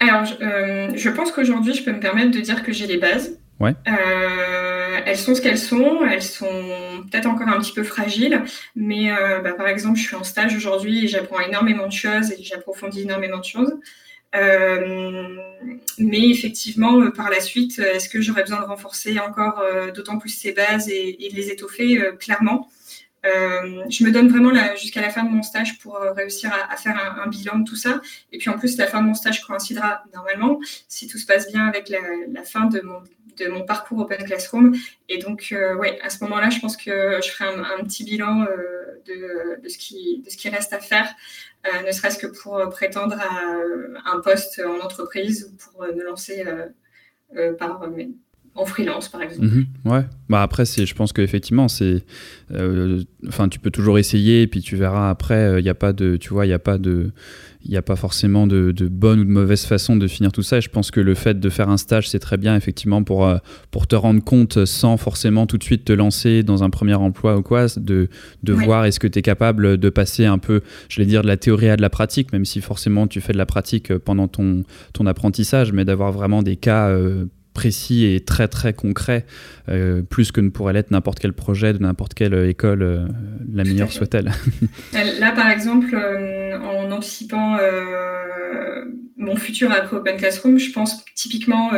Alors, je euh, pense qu'aujourd'hui, je peux me permettre de dire que j'ai les bases. Euh, elles sont ce qu'elles sont. Elles sont peut-être encore un petit peu fragiles, mais euh, bah, par exemple, je suis en stage aujourd'hui et j'apprends énormément de choses et j'approfondis énormément de choses. Euh, mais effectivement, par la suite, est-ce que j'aurais besoin de renforcer encore d'autant plus ces bases et, de les étoffer? Clairement. je me donne vraiment jusqu'à la fin de mon stage pour réussir à, faire un, bilan de tout ça. Et puis en plus, la fin de mon stage coïncidera normalement, si tout se passe bien, avec la fin de mon de mon parcours Open Classroom. Et donc, euh, ouais, à ce moment-là, je pense que je ferai un, petit bilan euh, de, de, ce qui, de ce qui reste à faire, euh, ne serait-ce que pour prétendre à un poste en entreprise ou pour me lancer par en freelance par exemple. Mhm, ouais. Bah après c'est je pense qu'effectivement c'est enfin tu peux toujours essayer et puis tu verras après il n'y a pas de tu vois il y a pas de il n'y a pas forcément de, bonne ou de mauvaise façon de finir tout ça. Et je pense que le fait de faire un stage, c'est très bien, effectivement, pour, euh, pour te rendre compte sans forcément tout de suite te lancer dans un premier emploi ou quoi, de, de voir est-ce que tu es capable de passer un peu, je vais dire, de la théorie à de la pratique, même si forcément tu fais de la pratique pendant ton, ton apprentissage, mais d'avoir vraiment des cas. Euh, précis et très très concret, euh, plus que ne pourrait l'être n'importe quel projet de n'importe quelle école, euh, la meilleure soit-elle. Là, par exemple, euh, en anticipant mon futur après Open Classroom, je pense typiquement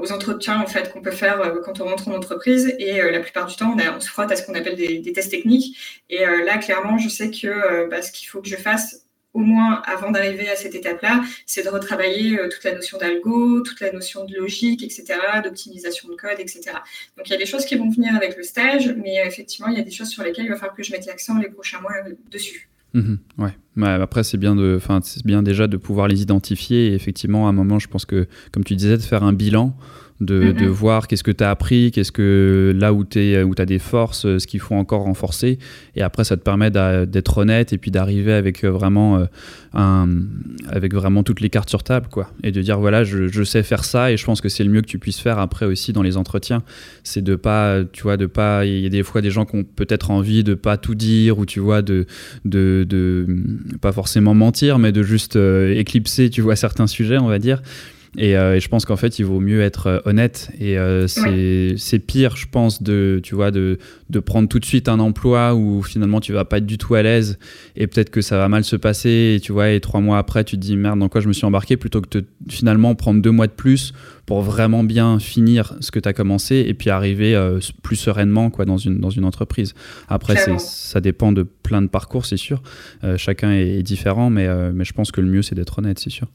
aux entretiens en fait qu'on peut faire quand on rentre en entreprise et la plupart du temps, on, se frotte à ce qu'on appelle des, tests techniques. Et là, clairement, je sais que bah, ce qu'il faut que je fasse au moins avant d'arriver à cette étape-là, c'est de retravailler euh, toute la notion d'algo, toute la notion de logique, etc., d'optimisation de code, etc. Donc il y a des choses qui vont venir avec le stage, mais euh, effectivement, il y a des choses sur lesquelles il va falloir que je mette l'accent les prochains mois euh, dessus. Mhm, ouais. après, c'est bien, de, c'est bien déjà de pouvoir les identifier. Et effectivement, à un moment, je pense que, comme tu disais, de faire un bilan de, de voir qu'est-ce que tu as appris, qu'est-ce que là où tu où as des forces, ce qu'il faut encore renforcer. Et après, ça te permet d'être honnête et puis d'arriver avec euh, vraiment, euh, un, avec vraiment toutes les cartes sur table. Quoi. Et de dire, voilà, je, je sais faire ça et je pense que c'est le mieux que tu puisses faire après aussi dans les entretiens. C'est de pas, tu vois, de pas. Il y a des fois des gens qui ont peut-être envie de pas tout dire ou tu vois, de, de, de pas forcément mentir, mais de juste euh, éclipser, tu vois, certains sujets, on va dire. Euh, et, je pense qu'en fait, il vaut mieux être euh, honnête. Et euh, c'est pire, je pense, de, tu vois, de, de prendre tout de suite un emploi où finalement tu vas pas être du tout à l'aise et peut-être que ça va mal se passer. Et tu vois, et trois mois après, tu te dis merde, dans quoi je me suis embarqué plutôt que de finalement prendre deux mois de plus pour vraiment bien finir ce que tu as commencé et puis arriver plus sereinement quoi, dans, une, dans une entreprise. Après, ça dépend de plein de parcours, c'est sûr. chacun est, différent, mais, mais je pense que le mieux, c'est d'être honnête, c'est sûr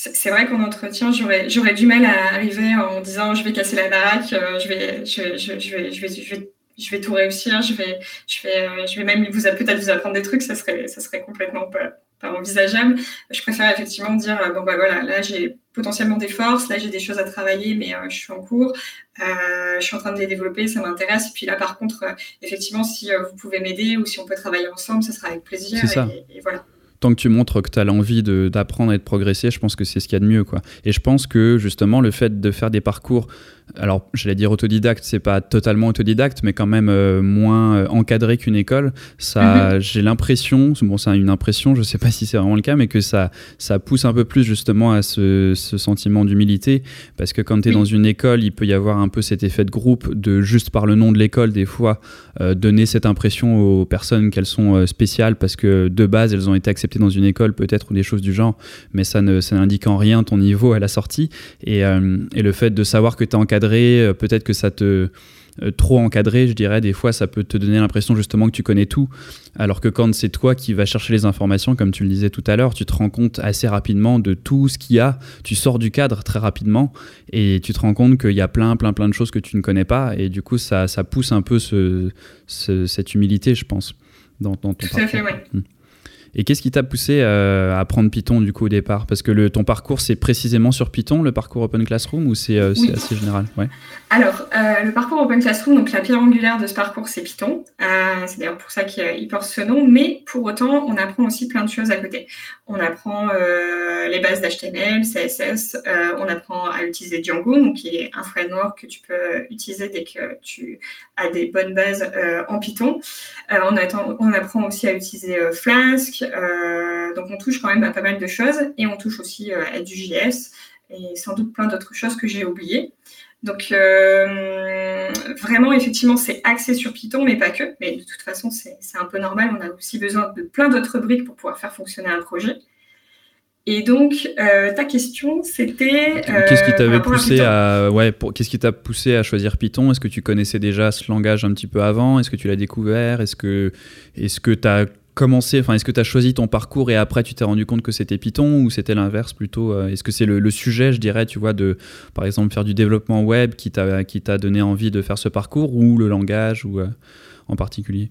c'est vrai qu'en entretien, j'aurais, du mal à arriver en disant je vais casser la baraque, euh, je vais, je, vais, je, vais, je, vais, je vais tout réussir, je vais, je vais, euh, je vais même vous peut-être vous apprendre des trucs, ça serait, ça serait complètement pas, pas envisageable. Je préfère effectivement dire euh, bon bah voilà, là j'ai potentiellement des forces, là j'ai des choses à travailler, mais je suis en cours, je suis en train de les développer, ça m'intéresse. Et puis là par contre, effectivement, si vous pouvez m'aider ou si on peut travailler ensemble, ça sera avec plaisir. et voilà tant que tu montres que tu as l'envie d'apprendre et de progresser, je pense que c'est ce qu'il y a de mieux. Quoi. Et je pense que justement, le fait de faire des parcours alors j'allais dire autodidacte, c'est pas totalement autodidacte, mais quand même euh, moins euh, encadré qu'une école. Ça, mhm. j'ai l'impression, bon, c'est une impression, je sais pas si c'est vraiment le cas, mais que ça, ça pousse un peu plus justement à ce, sentiment d'humilité, parce que quand tu es dans une école, il peut y avoir un peu cet effet de groupe, de juste par le nom de l'école, des fois, euh, donner cette impression aux personnes qu'elles sont spéciales, parce que de base, elles ont été acceptées dans une école, peut-être, ou des choses du genre, mais ça ne, ça n'indique en rien ton niveau à la sortie. Et, et le fait de savoir que tu es encadré euh, peut-être que ça te euh, trop encadré, je dirais, des fois ça peut te donner l'impression justement que tu connais tout, alors que quand c'est toi qui vas chercher les informations, comme tu le disais tout à l'heure, tu te rends compte assez rapidement de tout ce qu'il y a, tu sors du cadre très rapidement et tu te rends compte qu'il y a plein, plein, plein de choses que tu ne connais pas. Et du coup ça, ça pousse un peu ce, cette humilité, je pense, dans, ton Tout à fait, ouais. Et qu'est-ce qui t'a poussé à apprendre Python du coup au départ? Parce que le, ton parcours c'est précisément sur Python, le parcours Open Classroom, ou c'est assez général? Ouais. Alors, le parcours Open Classroom, donc la pierre angulaire de ce parcours c'est Python. c'est d'ailleurs pour ça qu'il porte ce nom, mais pour autant on apprend aussi plein de choses à côté. On apprend les bases d'HTML, CSS, on apprend à utiliser Django, donc qui est un framework que tu peux utiliser dès que tu as des bonnes bases en Python. on, attend, on apprend aussi à utiliser Flask, donc on touche quand même à pas mal de choses et on touche aussi à du JS et sans doute plein d'autres choses que j'ai oubliées. Donc euh, vraiment, effectivement, c'est axé sur Python, mais pas que. Mais de toute façon, c'est un peu normal. On a aussi besoin de plein d'autres briques pour pouvoir faire fonctionner un projet. Et donc, euh, ta question, c'était. qu'est-ce qui t'avait poussé à, ouais, qu'est-ce qui t'a poussé à choisir Python? Est-ce que tu connaissais déjà ce langage un petit peu avant? Est-ce que tu l'as découvert? Est-ce que, est-ce que t'as enfin, est-ce que tu as choisi ton parcours et après tu t'es rendu compte que c'était Python ou c'était l'inverse plutôt euh, Est-ce que c'est le, sujet, je dirais, tu vois, de par exemple faire du développement web qui t'a donné envie de faire ce parcours ou le langage ou euh, en particulier?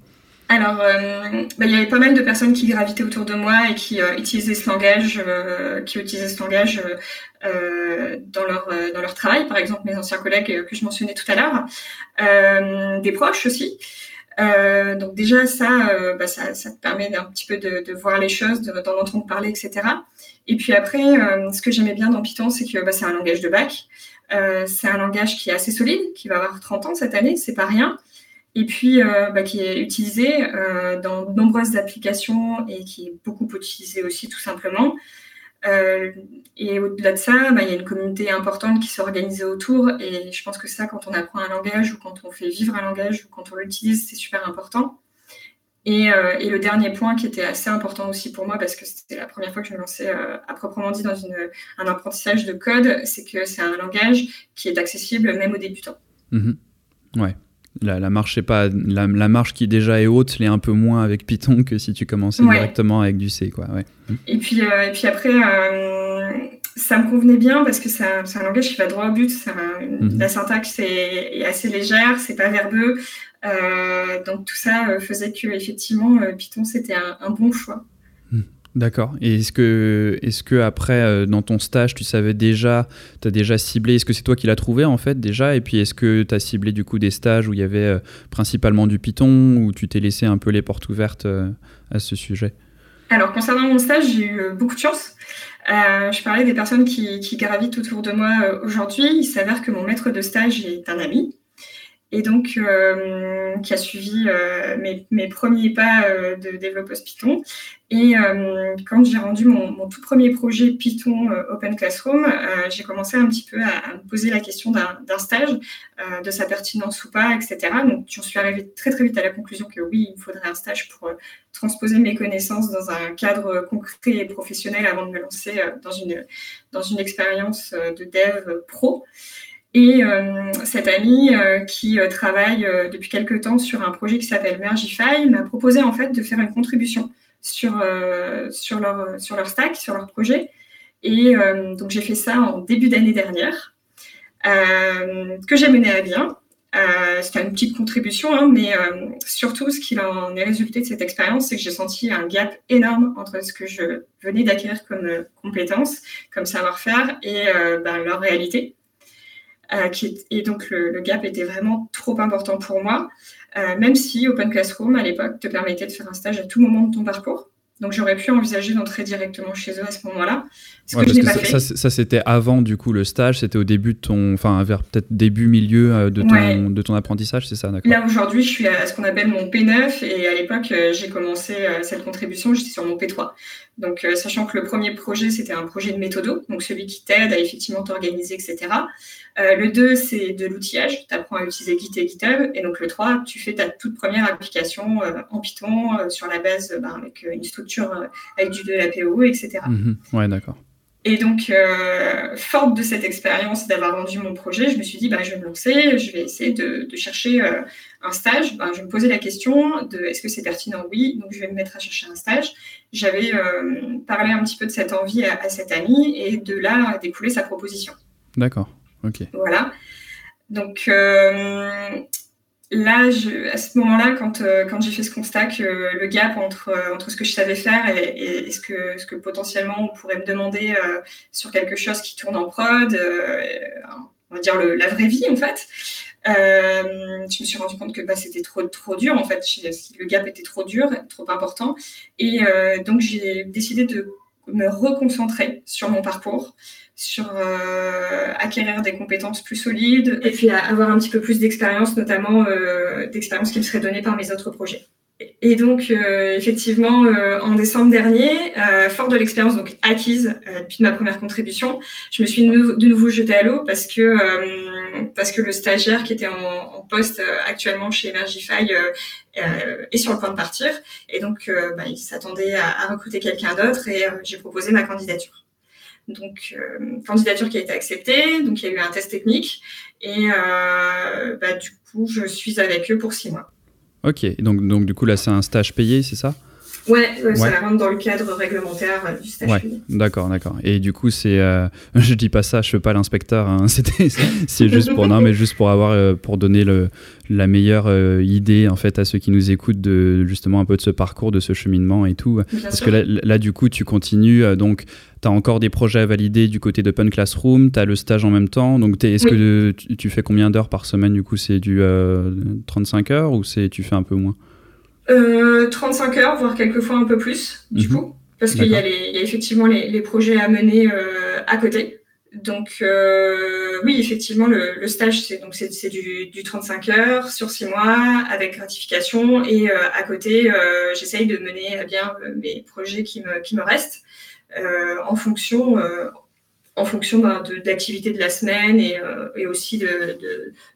Alors, euh, bah, il y avait pas mal de personnes qui gravitaient autour de moi et qui utilisaient ce langage, dans leur travail. Par exemple, mes anciens collègues que je mentionnais tout à l'heure, des proches aussi. Euh, donc déjà ça, euh, bah, ça, ça, te permet un petit peu de, voir les choses, d'en entendre parler, etc. Et puis après, euh, ce que j'aimais bien dans Python, c'est que bah, c'est un langage de bac. C'est un langage qui est assez solide, qui va avoir 30 ans cette année, c'est pas rien. Et puis bah, qui est utilisé dans de nombreuses applications et qui est beaucoup utilisé aussi tout simplement. Euh, et au-delà de ça, bah, il y a une communauté importante qui s'est organisée autour. Et je pense que ça, quand on apprend un langage ou quand on fait vivre un langage ou quand on l'utilise, c'est super important. Et, euh, le dernier point qui était assez important aussi pour moi, parce que c'était la première fois que je me lançais euh, à proprement dit dans un apprentissage de code, c'est que c'est un langage qui est accessible même aux débutants. Mmh ouais. La, marche, pas la, marche qui déjà est haute, l'est un peu moins avec Python que si tu commençais directement avec du C, quoi. Ouais. Et puis, euh, et puis après, euh, ça me convenait bien parce que c'est un, langage qui va droit au but. Mhm. La syntaxe est, assez légère, c'est pas verbeux. Euh, donc tout ça faisait que effectivement Python c'était un, bon choix. D'accord. Et est-ce que, est que après, euh, dans ton stage, tu savais déjà, tu as déjà ciblé, est-ce que c'est toi qui l'as trouvé en fait déjà? Et puis est-ce que tu as ciblé du coup des stages où il y avait euh, principalement du Python, où tu t'es laissé un peu les portes ouvertes euh, à ce sujet? Alors concernant mon stage, j'ai eu beaucoup de chance. je parlais des personnes qui, qui gravitent autour de moi aujourd'hui. Il s'avère que mon maître de stage est un ami et donc euh, qui a suivi euh, mes, mes, premiers pas euh, de développeuse Python. Et quand j'ai rendu mon, mon, tout premier projet Python Open Classroom, j'ai commencé un petit peu à, à me poser la question d'un stage, de sa pertinence ou pas, etc. Donc j'en suis arrivée très très vite à la conclusion que oui, il me faudrait un stage pour transposer mes connaissances dans un cadre concret et professionnel avant de me lancer dans une, dans une expérience de dev pro. Et euh, cette amie euh, qui euh, travaille depuis quelques temps sur un projet qui s'appelle Mergify m'a proposé en fait de faire une contribution sur, sur, leur, sur leur stack, sur leur projet. Et donc j'ai fait ça en début d'année dernière, que j'ai mené à bien. C'était une petite contribution, hein, mais surtout ce qui en est résulté de cette expérience, c'est que j'ai senti un gap énorme entre ce que je venais d'acquérir comme compétences, comme savoir-faire, et ben, leur réalité. Euh, et donc le, gap était vraiment trop important pour moi, euh, même si Open Classroom à l'époque te permettait de faire un stage à tout moment de ton parcours. Donc j'aurais pu envisager d'entrer directement chez eux à ce moment-là. Ce que je pas ça, fait. ça, c'était avant du coup le stage, c'était au début de ton, enfin vers peut-être début milieu euh, de ton, de ton apprentissage, c'est ça, Là aujourd'hui, je suis à ce qu'on appelle mon P9 et à l'époque j'ai commencé cette contribution, j'étais sur mon P3. Donc sachant que le premier projet c'était un projet de méthodo, donc celui qui t'aide à effectivement t'organiser, etc. Euh, le 2, c'est de l'outillage. Tu apprends à utiliser Git et GitHub. Et donc, le 3, tu fais ta toute première application euh, en Python euh, sur la base ben, avec une structure avec du de la PO, etc. Mhm. Ouais, d'accord. Et donc, forte de cette expérience d'avoir vendu mon projet, je me suis dit, bah, je vais me lancer, je vais essayer de, chercher un stage. Ben, je me poser la question de est-ce que c'est pertinent? Oui, donc je vais me mettre à chercher un stage. J'avais parlé un petit peu de cette envie à, à cet ami et de là a découlé sa proposition. D'accord. Voilà. Donc, euh, là, je, à ce moment-là, quand, euh, quand j'ai fait ce constat que le gap entre, euh, entre ce que je savais faire et, et, ce, que, ce que potentiellement on pourrait me demander euh, sur quelque chose qui tourne en prod, on va dire le, la vraie vie en fait, je me suis rendu compte que bah, c'était trop, dur en fait, le gap était trop dur, trop important. Et donc j'ai décidé de me reconcentrer sur mon parcours, sur euh, acquérir des compétences plus solides et puis avoir un petit peu plus d'expérience, notamment euh, d'expérience qui me serait donnée par mes autres projets. Et donc, euh, effectivement, euh, en décembre dernier, euh, fort de l'expérience donc acquise depuis ma première contribution, je me suis de nouveau jetée à l'eau parce que parce que le stagiaire qui était en, poste actuellement chez Emergify est sur le point de partir, et donc bah, il s'attendait à, à, recruter quelqu'un d'autre, et j'ai proposé ma candidature. Donc, candidature qui a été acceptée, donc il y a eu un test technique, et bah, du coup, je suis avec eux pour six mois. Ok, donc, donc du coup là c'est un stage payé, c'est ça? Ouais, ça rentre dans le cadre réglementaire euh, du stage. Ouais, d'accord, d'accord. Et du coup, c'est, euh, je dis pas ça, je fais pas l'inspecteur. Hein, c'était, c'est juste pour non, mais juste pour avoir, euh, pour donner le, la meilleure idée en fait à ceux qui nous écoutent de justement un peu de ce parcours, de ce cheminement et tout. Parce que là, là, du coup, tu continues donc tu as encore des projets à valider du côté d'Open Classroom, tu as le stage en même temps. Donc, est-ce que tu, fais combien d'heures par semaine Du coup, c'est du 35 euh, heures ou c'est tu fais un peu moins? Euh, 35 heures, voire quelquefois un peu plus, du mhm. coup. Parce qu'il y, a effectivement les, projets à mener euh, à côté. Donc, euh, oui, effectivement, le, stage, c'est donc c'est du, du, 35 heures sur 6 mois avec gratification. Et à côté, j'essaye de mener à bien mes projets qui me, qui me restent. Euh, en fonction euh, en fonction ben, d'activité de, la semaine et, euh, et aussi de,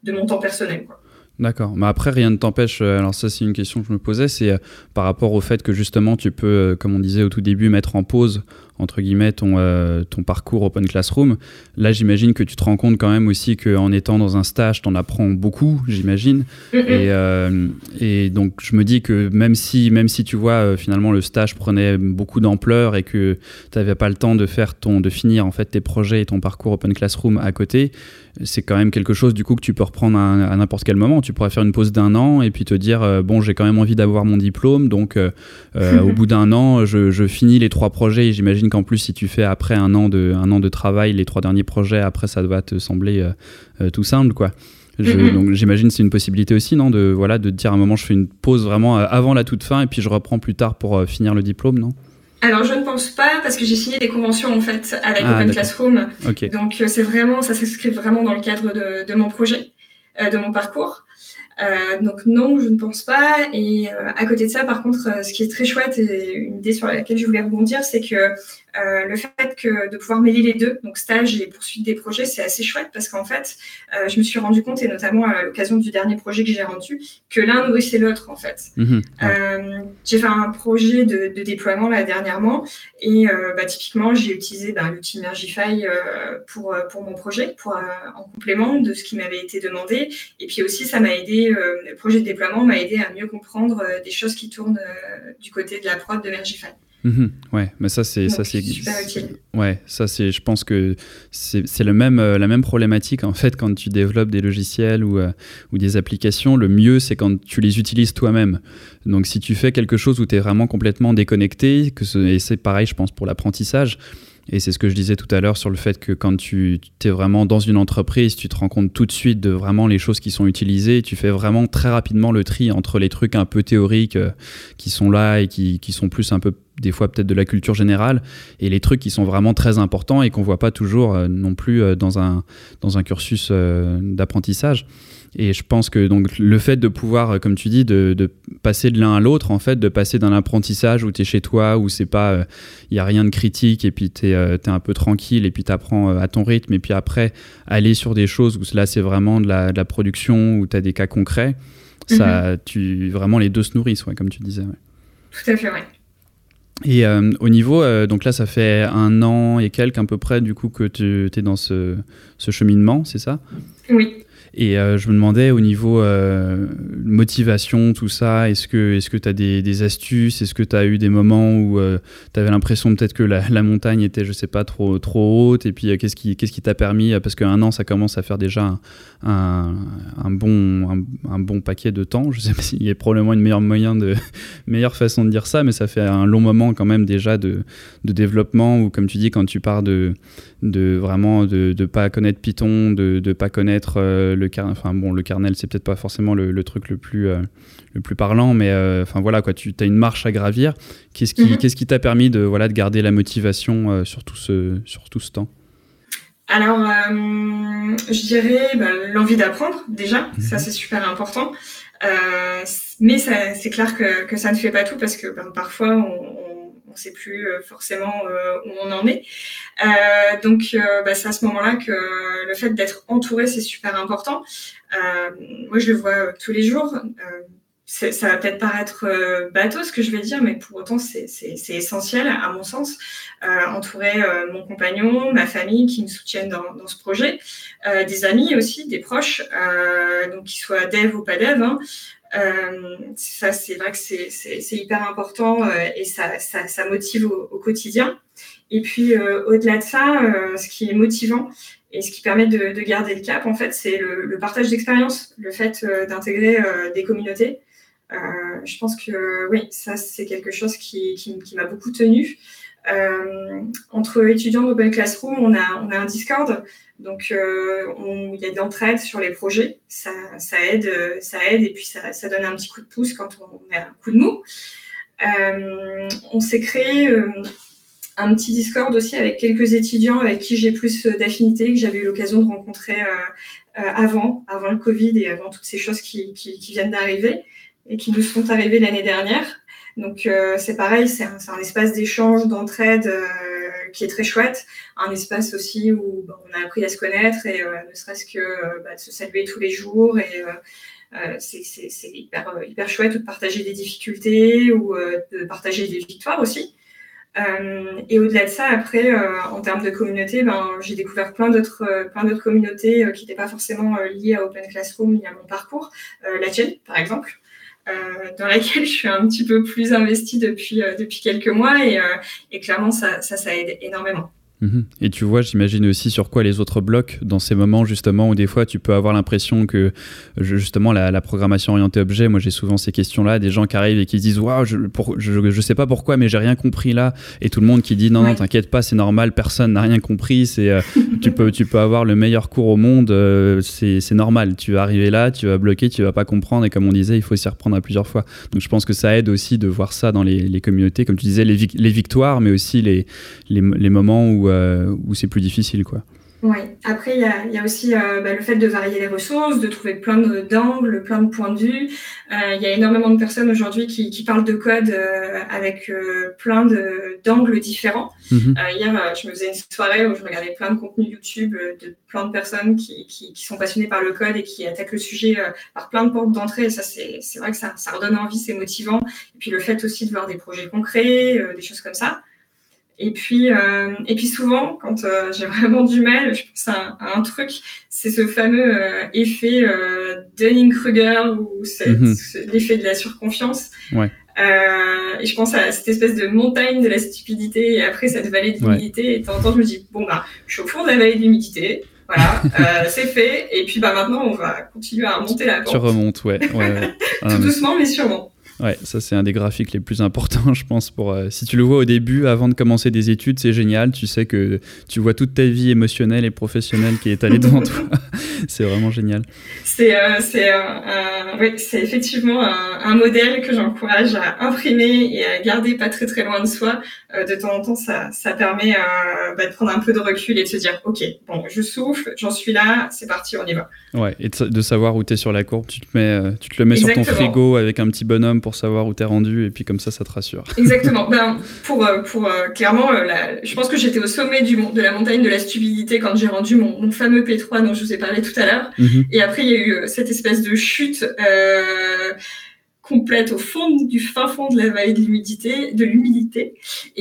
de, mon temps personnel. Quoi. D'accord. Mais après, rien ne t'empêche. Alors, ça, c'est une question que je me posais. C'est par rapport au fait que justement, tu peux, comme on disait au tout début, mettre en pause entre guillemets ton, euh, ton parcours Open Classroom. Là, j'imagine que tu te rends compte quand même aussi qu'en étant dans un stage, tu en apprends beaucoup, j'imagine. et, euh, et, donc, je me dis que même si, même si tu vois, euh, finalement, le stage prenait beaucoup d'ampleur et que tu n'avais pas le temps de faire ton, de finir en fait tes projets et ton parcours Open Classroom à côté, c'est quand même quelque chose du coup que tu peux reprendre à, n'importe quel moment. Tu pourrais faire une pause d'un an et puis te dire bon, j'ai quand même envie d'avoir mon diplôme, donc au bout d'un an, je, je finis les trois projets. J'imagine qu'en plus, si tu fais après un an, de, un an de travail, les trois derniers projets, après, ça doit te sembler euh, euh, tout simple, quoi. Donc j'imagine c'est une possibilité aussi, non de, voilà, de dire à un moment, je fais une pause vraiment euh, avant la toute fin et puis je reprends plus tard pour finir le diplôme, non? Alors je ne pense pas parce que j'ai signé des conventions en fait avec ah, Open Classroom. Donc c'est vraiment ça s'inscrit vraiment dans le cadre de, de mon projet, de mon parcours. Euh, donc non, je ne pense pas. Et euh, à côté de ça, par contre, euh, ce qui est très chouette et une idée sur laquelle je voulais rebondir, c'est que euh, le fait que de pouvoir mêler les deux, donc stage et poursuite des projets, c'est assez chouette parce qu'en fait, euh, je me suis rendu compte, et notamment à l'occasion du dernier projet que j'ai rendu, que l'un nourrissait l'autre en fait. Mhm, euh, j'ai fait un projet de, de, déploiement là dernièrement et euh, bah, typiquement, j'ai utilisé bah, l'outil Mergify euh, pour, pour mon projet, pour, en complément de ce qui m'avait été demandé. Et puis aussi, ça m'a aidé, le projet de déploiement m'a aidé à mieux comprendre des choses qui tournent du côté de la prod de Mergify. Mhm. ouais, mais ça c'est ça c'est ouais, ça c'est je pense que c'est le même euh, la même problématique en fait quand tu développes des logiciels ou euh, ou des applications, le mieux c'est quand tu les utilises toi-même. Donc si tu fais quelque chose où tu es vraiment complètement déconnecté, que et c'est pareil je pense pour l'apprentissage, et c'est ce que je disais tout à l'heure sur le fait que quand tu es vraiment dans une entreprise, tu te rends compte tout de suite de vraiment les choses qui sont utilisées. Tu fais vraiment très rapidement le tri entre les trucs un peu théoriques euh, qui sont là et qui, qui, sont plus un peu des fois peut-être de la culture générale et les trucs qui sont vraiment très importants et qu'on voit pas toujours euh, non plus euh, dans un, dans un cursus d'apprentissage. Et je pense que donc le fait de pouvoir, euh, comme tu dis, de, de passer de l'un à l'autre, en fait, de passer d'un apprentissage où tu es chez toi, où c'est pas, il euh, y a rien de critique, et puis tu es, euh, un peu tranquille, et puis tu apprends à ton rythme, et puis après, aller sur des choses où là, c'est vraiment de la, de la, production, où tu as des cas concrets, ça, mhm. tu, vraiment les deux se nourrissent, ouais, comme tu disais. Tout à fait, ouais. Et au niveau, donc là, ça fait un an et quelques à peu près, du coup, que tu es dans ce, ce cheminement, c'est ça? Oui. Et euh, je me demandais au niveau euh, motivation, tout ça, est-ce que tu as des, des astuces? Est-ce que tu as eu des moments où euh, tu avais l'impression peut-être que la, montagne était, je sais pas, trop, trop haute? Et puis qu'est-ce qui t'a permis Parce qu'un an, ça commence à faire déjà un, un, bon, un, bon paquet de temps. Je sais pas s'il y a probablement une meilleure, moyen de, meilleure façon de dire ça, mais ça fait un long moment quand même déjà de, de développement où, comme tu dis, quand tu pars de, de vraiment de ne pas connaître Python, de ne pas connaître le kernel, enfin bon, le kernel, c'est peut-être pas forcément le, truc le plus, le plus parlant, mais enfin voilà, quoi, tu as une marche à gravir. Qu'est-ce qui mhm. qu'est-ce qui t'a permis de, voilà, de garder la motivation sur, tout ce, sur tout ce temps? Alors, je dirais bah, l'envie d'apprendre déjà, mhm. ça c'est super important. Euh, mais c'est clair que, que, ça ne fait pas tout parce que ben, parfois on ne sait plus euh, forcément euh, où on en est. Euh, donc bah, c'est à ce moment-là que le fait d'être entouré c'est super important. moi je le vois tous les jours ça va peut-être paraître bateau ce que je vais dire, mais pour autant c'est essentiel à mon sens. Entourer mon compagnon, ma famille qui me soutiennent dans, ce projet, des amis aussi, des proches, donc qu'ils soient dev ou pas dev. Hein. Ça c'est vrai que c'est hyper important et ça, motive au, quotidien. Et puis au-delà de ça, ce qui est motivant, et ce qui permet de, de, garder le cap, en fait, c'est le, partage d'expérience, le fait d'intégrer euh, des communautés. Euh, je pense que oui, ça c'est quelque chose qui, m'a beaucoup tenu. Euh, entre étudiants d'Open Classroom, on a, on a un Discord, donc euh, il y a de l'entraide sur les projets. Ça, ça, aide, ça aide et puis ça, ça, donne un petit coup de pouce quand on a un coup de mou. Euh, on s'est créé euh, un petit Discord aussi avec quelques étudiants avec qui j'ai plus d'affinité, que j'avais eu l'occasion de rencontrer avant, avant le Covid et avant toutes ces choses qui, qui, qui viennent d'arriver et qui nous sont arrivés l'année dernière. Donc euh, c'est pareil, c'est un, espace d'échange, d'entraide euh, qui est très chouette, un espace aussi où bon, on a appris à se connaître et euh, ne serait-ce que bah, de se saluer tous les jours et c'est hyper, hyper chouette de partager des difficultés ou de partager des victoires aussi. et au-delà de ça, après, en termes de communauté, ben, j'ai découvert plein d'autres plein d'autres communautés qui n'étaient pas forcément liées à Open Classroom ni à mon parcours. la tienne, par exemple. Euh, dans laquelle je suis un petit peu plus investie depuis, euh, depuis quelques mois et, euh, et clairement ça, ça, ça aide énormément. Mhm. Et tu vois, j'imagine aussi sur quoi les autres bloquent dans ces moments justement où des fois tu peux avoir l'impression que justement la, la, programmation orientée objet, moi j'ai souvent ces questions-là, des gens qui arrivent et qui disent waouh, je, je, je, sais pas pourquoi, mais j'ai rien compris là, et tout le monde qui dit non non t'inquiète pas, c'est normal, personne n'a rien compris, c'est euh, tu peux tu peux avoir le meilleur cours au monde, euh, c'est normal, tu vas arriver là, tu vas bloquer, tu vas pas comprendre, et comme on disait, il faut s'y reprendre à plusieurs fois. Donc je pense que ça aide aussi de voir ça dans les, les communautés, comme tu disais, les, les victoires, mais aussi les, les, les moments où euh, où c'est plus difficile, quoi. Oui, après, il y a, y a, aussi euh, bah, le fait de varier les ressources, de trouver plein d'angles, plein de points de vue. Euh, il y a énormément de personnes aujourd'hui qui, qui, parlent de code euh, avec plein d'angles différents. Mhm. hier, je me faisais une soirée où je regardais plein de contenus YouTube de plein de personnes qui, qui, qui, sont passionnées par le code et qui attaquent le sujet par plein de portes d'entrée. Ça, c'est vrai que ça, ça redonne envie, c'est motivant. Et puis le fait aussi de voir des projets concrets, des choses comme ça. Et puis, euh, et puis souvent, quand euh, j'ai vraiment du mal, je pense à, un, truc, c'est ce fameux euh, effet euh, Dunning-Kruger ou mhm. l'effet de la surconfiance. Ouais. Euh, et je pense à cette espèce de montagne de la stupidité et après cette vallée de l'humidité. Ouais. Et de temps en temps, je me dis, bon, bah, je suis au fond de la vallée de l'humidité. Voilà, c'est fait. Et puis, bah, maintenant, on va continuer à remonter la pente. Tu remontes, ouais. ouais, Tout doucement, mais sûrement. Ouais, ça c'est un des graphiques les plus importants, je pense. Pour euh, si tu le vois au début, avant de commencer des études, c'est génial. Tu sais que tu vois toute ta vie émotionnelle et professionnelle qui est allée devant toi. c'est vraiment génial. C'est euh, c'est oui, c'est effectivement un, un, modèle que j'encourage à imprimer et à garder pas très très loin de soi. Euh, de temps en temps, ça ça permet euh, bah, de prendre un peu de recul et de se dire, ok, bon, je souffle, j'en suis là, c'est parti, on y va. Ouais, et de, de savoir où tu es sur la courbe. Tu te mets, euh, tu te le mets Exactement. sur ton frigo avec un petit bonhomme pour savoir où t'es rendu et puis comme ça, ça te rassure. Exactement. ben, pour, euh, pour euh, clairement, euh, la, je pense que j'étais au sommet du, de la montagne de la stupidité quand j'ai rendu mon, mon, fameux P3 dont je vous ai parlé tout à l'heure. Mm -hmm. Et après, il y a eu cette espèce de chute complète au fond du fin fond de la vallée de l'humidité, de l'humidité.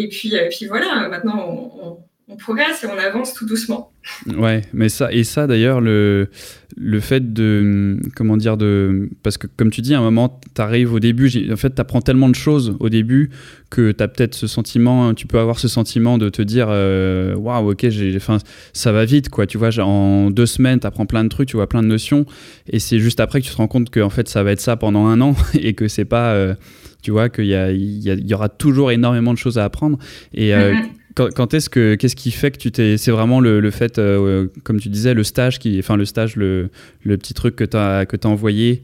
Et puis, puis voilà, maintenant, on, on on progresse et on avance tout doucement. Ouais, mais ça et ça d'ailleurs le le fait de comment dire de parce que comme tu dis à un moment tu arrives au début en fait tu apprends tellement de choses au début que tu as peut-être ce sentiment tu peux avoir ce sentiment de te dire euh, waouh ok j'ai enfin ça va vite quoi tu vois en deux semaines tu apprends plein de trucs tu vois plein de notions et c'est juste après que tu te rends compte que en fait ça va être ça pendant un an et que c'est pas euh, tu vois qu'il y, y, aura toujours énormément de choses à apprendre et mm-hmm. Quand, est-ce que qu'est-ce qui fait que tu t'es c'est vraiment le, fait euh, comme tu disais le stage qui enfin le stage le, le petit truc que tu as que as envoyé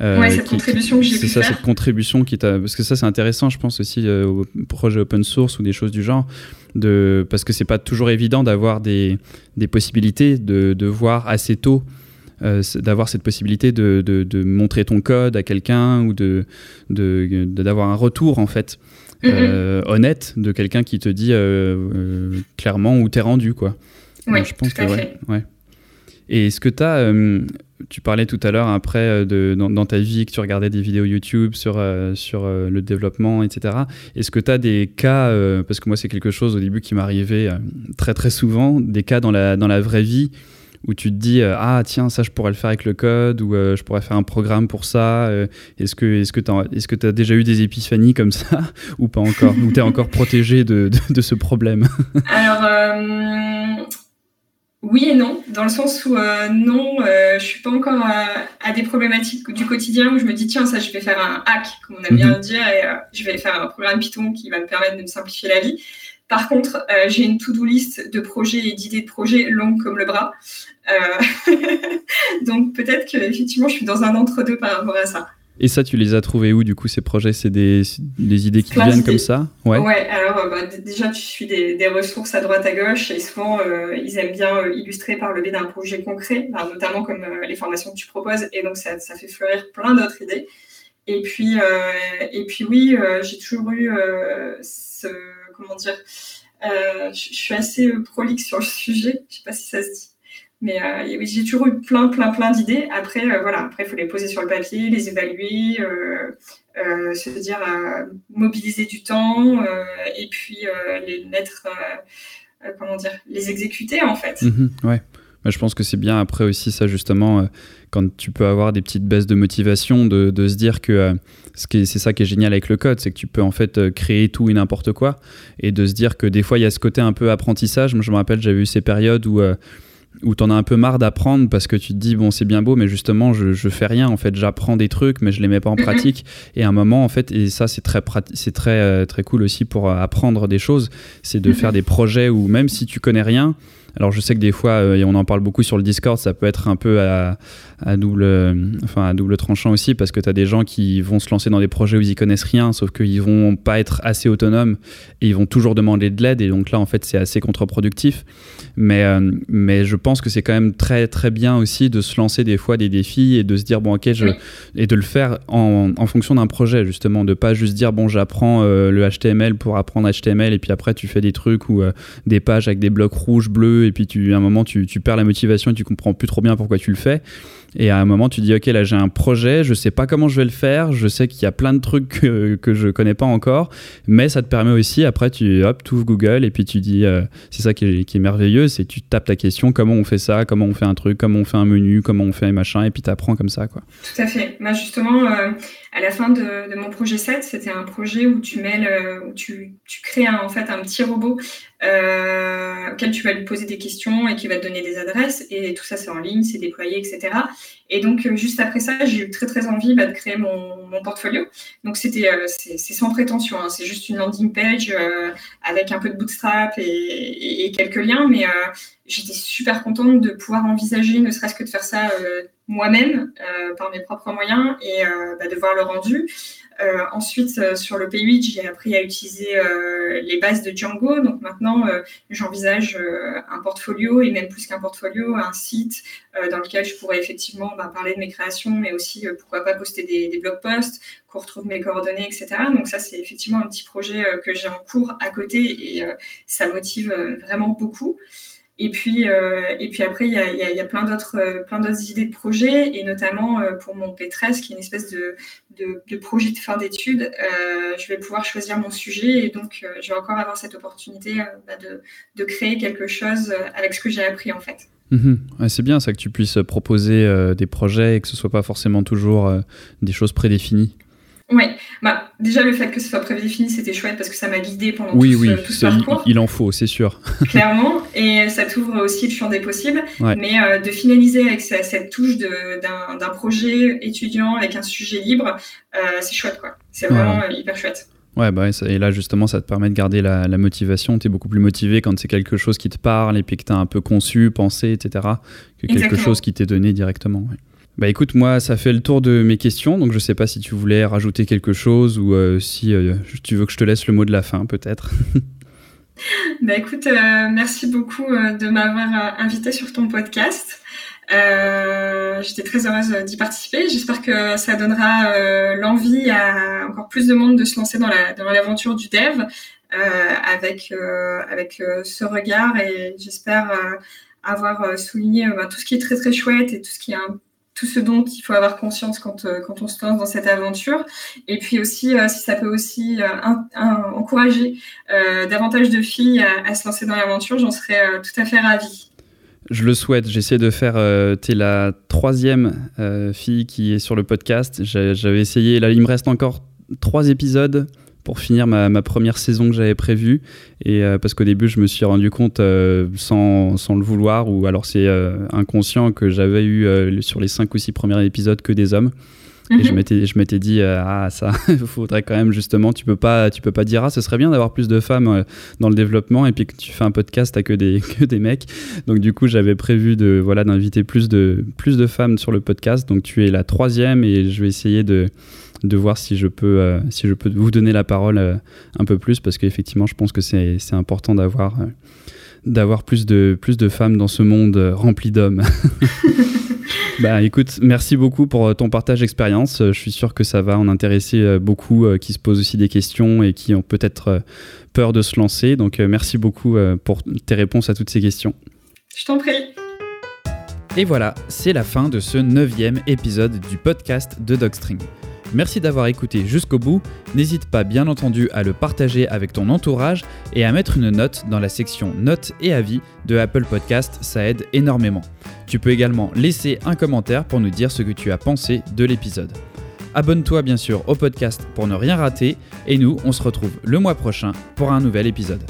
euh, ouais, cette contribution que j'ai C'est ça, cette contribution qui t'a. Parce que ça, c'est intéressant, je pense aussi euh, au projet open source ou des choses du genre, de... parce que c'est pas toujours évident d'avoir des, des possibilités, de, de voir assez tôt d'avoir cette possibilité de, de, de, montrer ton code à quelqu'un ou de d'avoir un retour en fait. Euh, honnête de quelqu'un qui te dit euh, euh, clairement où t'es rendu, quoi. Oui, je pense que ouais, Et est-ce que tu as, tu parlais tout à l'heure après de, dans, ta vie que tu regardais des vidéos YouTube sur, sur le développement, etc. Est-ce que tu as des cas, parce que moi c'est quelque chose au début qui m'arrivait très très souvent, des cas dans la, dans la vraie vie où tu te dis euh, ah tiens ça je pourrais le faire avec le code ou euh, je pourrais faire un programme pour ça euh, est-ce que est-ce que tu est-ce que as déjà eu des épiphanies comme ça ou pas encore ou tu es encore protégé de, de, ce problème alors oui et non dans le sens où non je suis pas encore à, des problématiques du quotidien où je me dis tiens ça je vais faire un hack comme on aime bien mhm. le dire et je vais faire un programme Python qui va me permettre de me simplifier la vie par contre, j'ai une to-do list de projets et d'idées de projets longues comme le bras. Euh, donc peut-être qu'effectivement, je suis dans un entre-deux par rapport à ça. Et ça, tu les as trouvés où, du coup, ces projets? C'est des, idées qui viennent comme ça? Ouais, ouais alors euh, bah, déjà, tu suis des, ressources à droite, à gauche, et souvent, euh, ils aiment bien illustrer par le biais d'un projet concret, bah, notamment comme les formations que tu proposes, et donc ça, ça fait fleurir plein d'autres idées. Et puis, et puis oui, j'ai toujours eu ce, comment dire, je suis assez prolixe sur le sujet, je sais pas si ça se dit. Mais euh, j'ai toujours eu plein, plein, plein d'idées. Après, euh, voilà, après, il faut les poser sur le papier, les évaluer, euh, se dire mobiliser du temps et puis les mettre, comment dire, les exécuter en fait. Mhm, ouais. Je pense que c'est bien après aussi ça justement quand tu peux avoir des petites baisses de motivation de, de se dire que c'est ça qui est génial avec le code, c'est que tu peux en fait créer tout et n'importe quoi et de se dire que des fois il y a ce côté un peu apprentissage. Moi je me rappelle j'avais eu ces périodes où où t'en as un peu marre d'apprendre parce que tu te dis bon c'est bien beau mais justement je, je fais rien. En fait j'apprends des trucs mais je les mets pas en pratique. Et à un moment en fait et ça c'est très c'est très euh, très cool aussi pour euh, apprendre des choses. C'est de faire des projets où même si tu connais rien alors je sais que des fois, euh, et on en parle beaucoup sur le Discord, ça peut être un peu à, double, enfin à double tranchant aussi, parce que tu as des gens qui vont se lancer dans des projets où ils y connaissent rien, sauf qu'ils vont pas être assez autonomes et ils vont toujours demander de l'aide. Et donc là, en fait, c'est assez contre-productif. Mais, euh, mais je pense que c'est quand même très très bien aussi de se lancer des fois des défis et de se dire bon ok je et de le faire en, en fonction d'un projet justement, de pas juste dire bon j'apprends euh, le HTML pour apprendre HTML et puis après tu fais des trucs ou des pages avec des blocs rouges, bleus et puis tu, à un moment tu, tu, perds la motivation et tu comprends plus trop bien pourquoi tu le fais. Et à un moment tu dis ok là j'ai un projet, je sais pas comment je vais le faire, je sais qu'il y a plein de trucs que, que je connais pas encore, mais ça te permet aussi après tu hop ouvres Google et puis tu dis euh, c'est ça qui est, merveilleux, c'est tu tapes ta question comment on fait ça, comment on fait un truc, comment on fait un menu, comment on fait un machin et puis tu apprends comme ça quoi. Tout à fait. Moi justement euh, à la fin de, mon projet 7, c'était un projet où tu mets où tu, tu crées en fait un petit robot euh, auquel tu vas lui poser des questions et qui va te donner des adresses. Et tout ça, c'est en ligne, c'est déployé, etc. Et donc, euh, juste après ça, j'ai eu très, très envie bah, de créer mon, mon, portfolio. Donc, c'était euh, c'est sans prétention. Hein. C'est juste une landing page euh, avec un peu de bootstrap et, et, quelques liens. Mais j'étais super contente de pouvoir envisager, ne serait-ce que de faire ça moi-même, par mes propres moyens et bah, de voir le rendu. Euh, ensuite, euh, sur le P8, j'ai appris à utiliser euh, les bases de Django. Donc maintenant, j'envisage un portfolio et même plus qu'un portfolio, un site dans lequel je pourrais effectivement bah, parler de mes créations, mais aussi pourquoi pas poster des, des blog posts, qu'on retrouve mes coordonnées, etc. Donc ça, c'est effectivement un petit projet que j'ai en cours à côté et ça motive vraiment beaucoup. Et puis, euh, et puis après, il y a, euh, plein d'autres idées de projets, et notamment euh, pour mon P13, qui est une espèce de, de, projet de fin d'études, je vais pouvoir choisir mon sujet, et donc je vais encore avoir cette opportunité bah, de, de, créer quelque chose avec ce que j'ai appris en fait. Mhm. c'est bien ça que tu puisses proposer des projets et que ce soit pas forcément toujours des choses prédéfinies. Oui, bah, déjà le fait que ce soit prédéfini, c'était chouette parce que ça m'a guidé pendant oui, tout, oui, ce, tout ce parcours. Il, il en faut, c'est sûr. Clairement, et ça t'ouvre aussi le champ des possibles. Mais euh, de finaliser avec cette touche d'un projet étudiant avec un sujet libre, c'est chouette quoi. C'est vraiment hyper chouette. Ouais, bah et là justement, ça te permet de garder la, motivation. Tu es beaucoup plus motivé quand c'est quelque chose qui te parle et puis que tu as un peu conçu, pensé, etc., que quelque chose qui t'est donné directement. Bah écoute, moi, ça fait le tour de mes questions, donc je sais pas si tu voulais rajouter quelque chose ou euh, si euh, tu veux que je te laisse le mot de la fin, peut-être. bah écoute, euh, merci beaucoup de m'avoir invité sur ton podcast. J'étais très heureuse d'y participer. J'espère que ça donnera l'envie à encore plus de monde de se lancer dans la dans l'aventure du dev avec avec ce regard et j'espère avoir souligné bah, tout ce qui est très très chouette et tout ce qui est tout ce dont il faut avoir conscience quand, quand on se lance dans cette aventure. Et puis aussi, si ça peut aussi encourager davantage de filles à, se lancer dans l'aventure, j'en serais tout à fait ravie. Je le souhaite. J'essaie de faire. Euh, tu es la troisième euh, fille qui est sur le podcast. J'avais essayé. Là, il me reste encore trois épisodes pour finir ma, première saison que j'avais prévue. Et euh, parce qu'au début, je me suis rendu compte sans, sans, le vouloir, ou alors c'est inconscient, que j'avais eu sur les cinq ou six premiers épisodes que des hommes. Et je mhm. m'étais, je m'étais dit, euh, ah, ça, il faudrait quand même, justement, tu peux pas, tu peux pas dire, ah, ce serait bien d'avoir plus de femmes euh, dans le développement, et puis que tu fais un podcast, t'as que des, que des mecs. Donc, du coup, j'avais prévu de, voilà, d'inviter plus de, plus de femmes sur le podcast. Donc, tu es la troisième, et je vais essayer de, de voir si je peux, euh, si je peux vous donner la parole un peu plus, parce qu'effectivement, je pense que c'est, c'est important d'avoir, d'avoir plus de, plus de femmes dans ce monde rempli d'hommes. Bah écoute, merci beaucoup pour euh, ton partage d'expérience. Euh, je suis sûr que ça va en intéresser euh, beaucoup qui se posent aussi des questions et qui ont peut-être peur de se lancer. Donc merci beaucoup pour tes réponses à toutes ces questions. Je t'en prie. Et voilà, c'est la fin de ce neuvième épisode du podcast de Dogstring. Merci d'avoir écouté jusqu'au bout. N'hésite pas bien entendu à le partager avec ton entourage et à mettre une note dans la section notes et avis de Apple Podcast, ça aide énormément. Tu peux également laisser un commentaire pour nous dire ce que tu as pensé de l'épisode. Abonne-toi bien sûr au podcast pour ne rien rater et nous on se retrouve le mois prochain pour un nouvel épisode.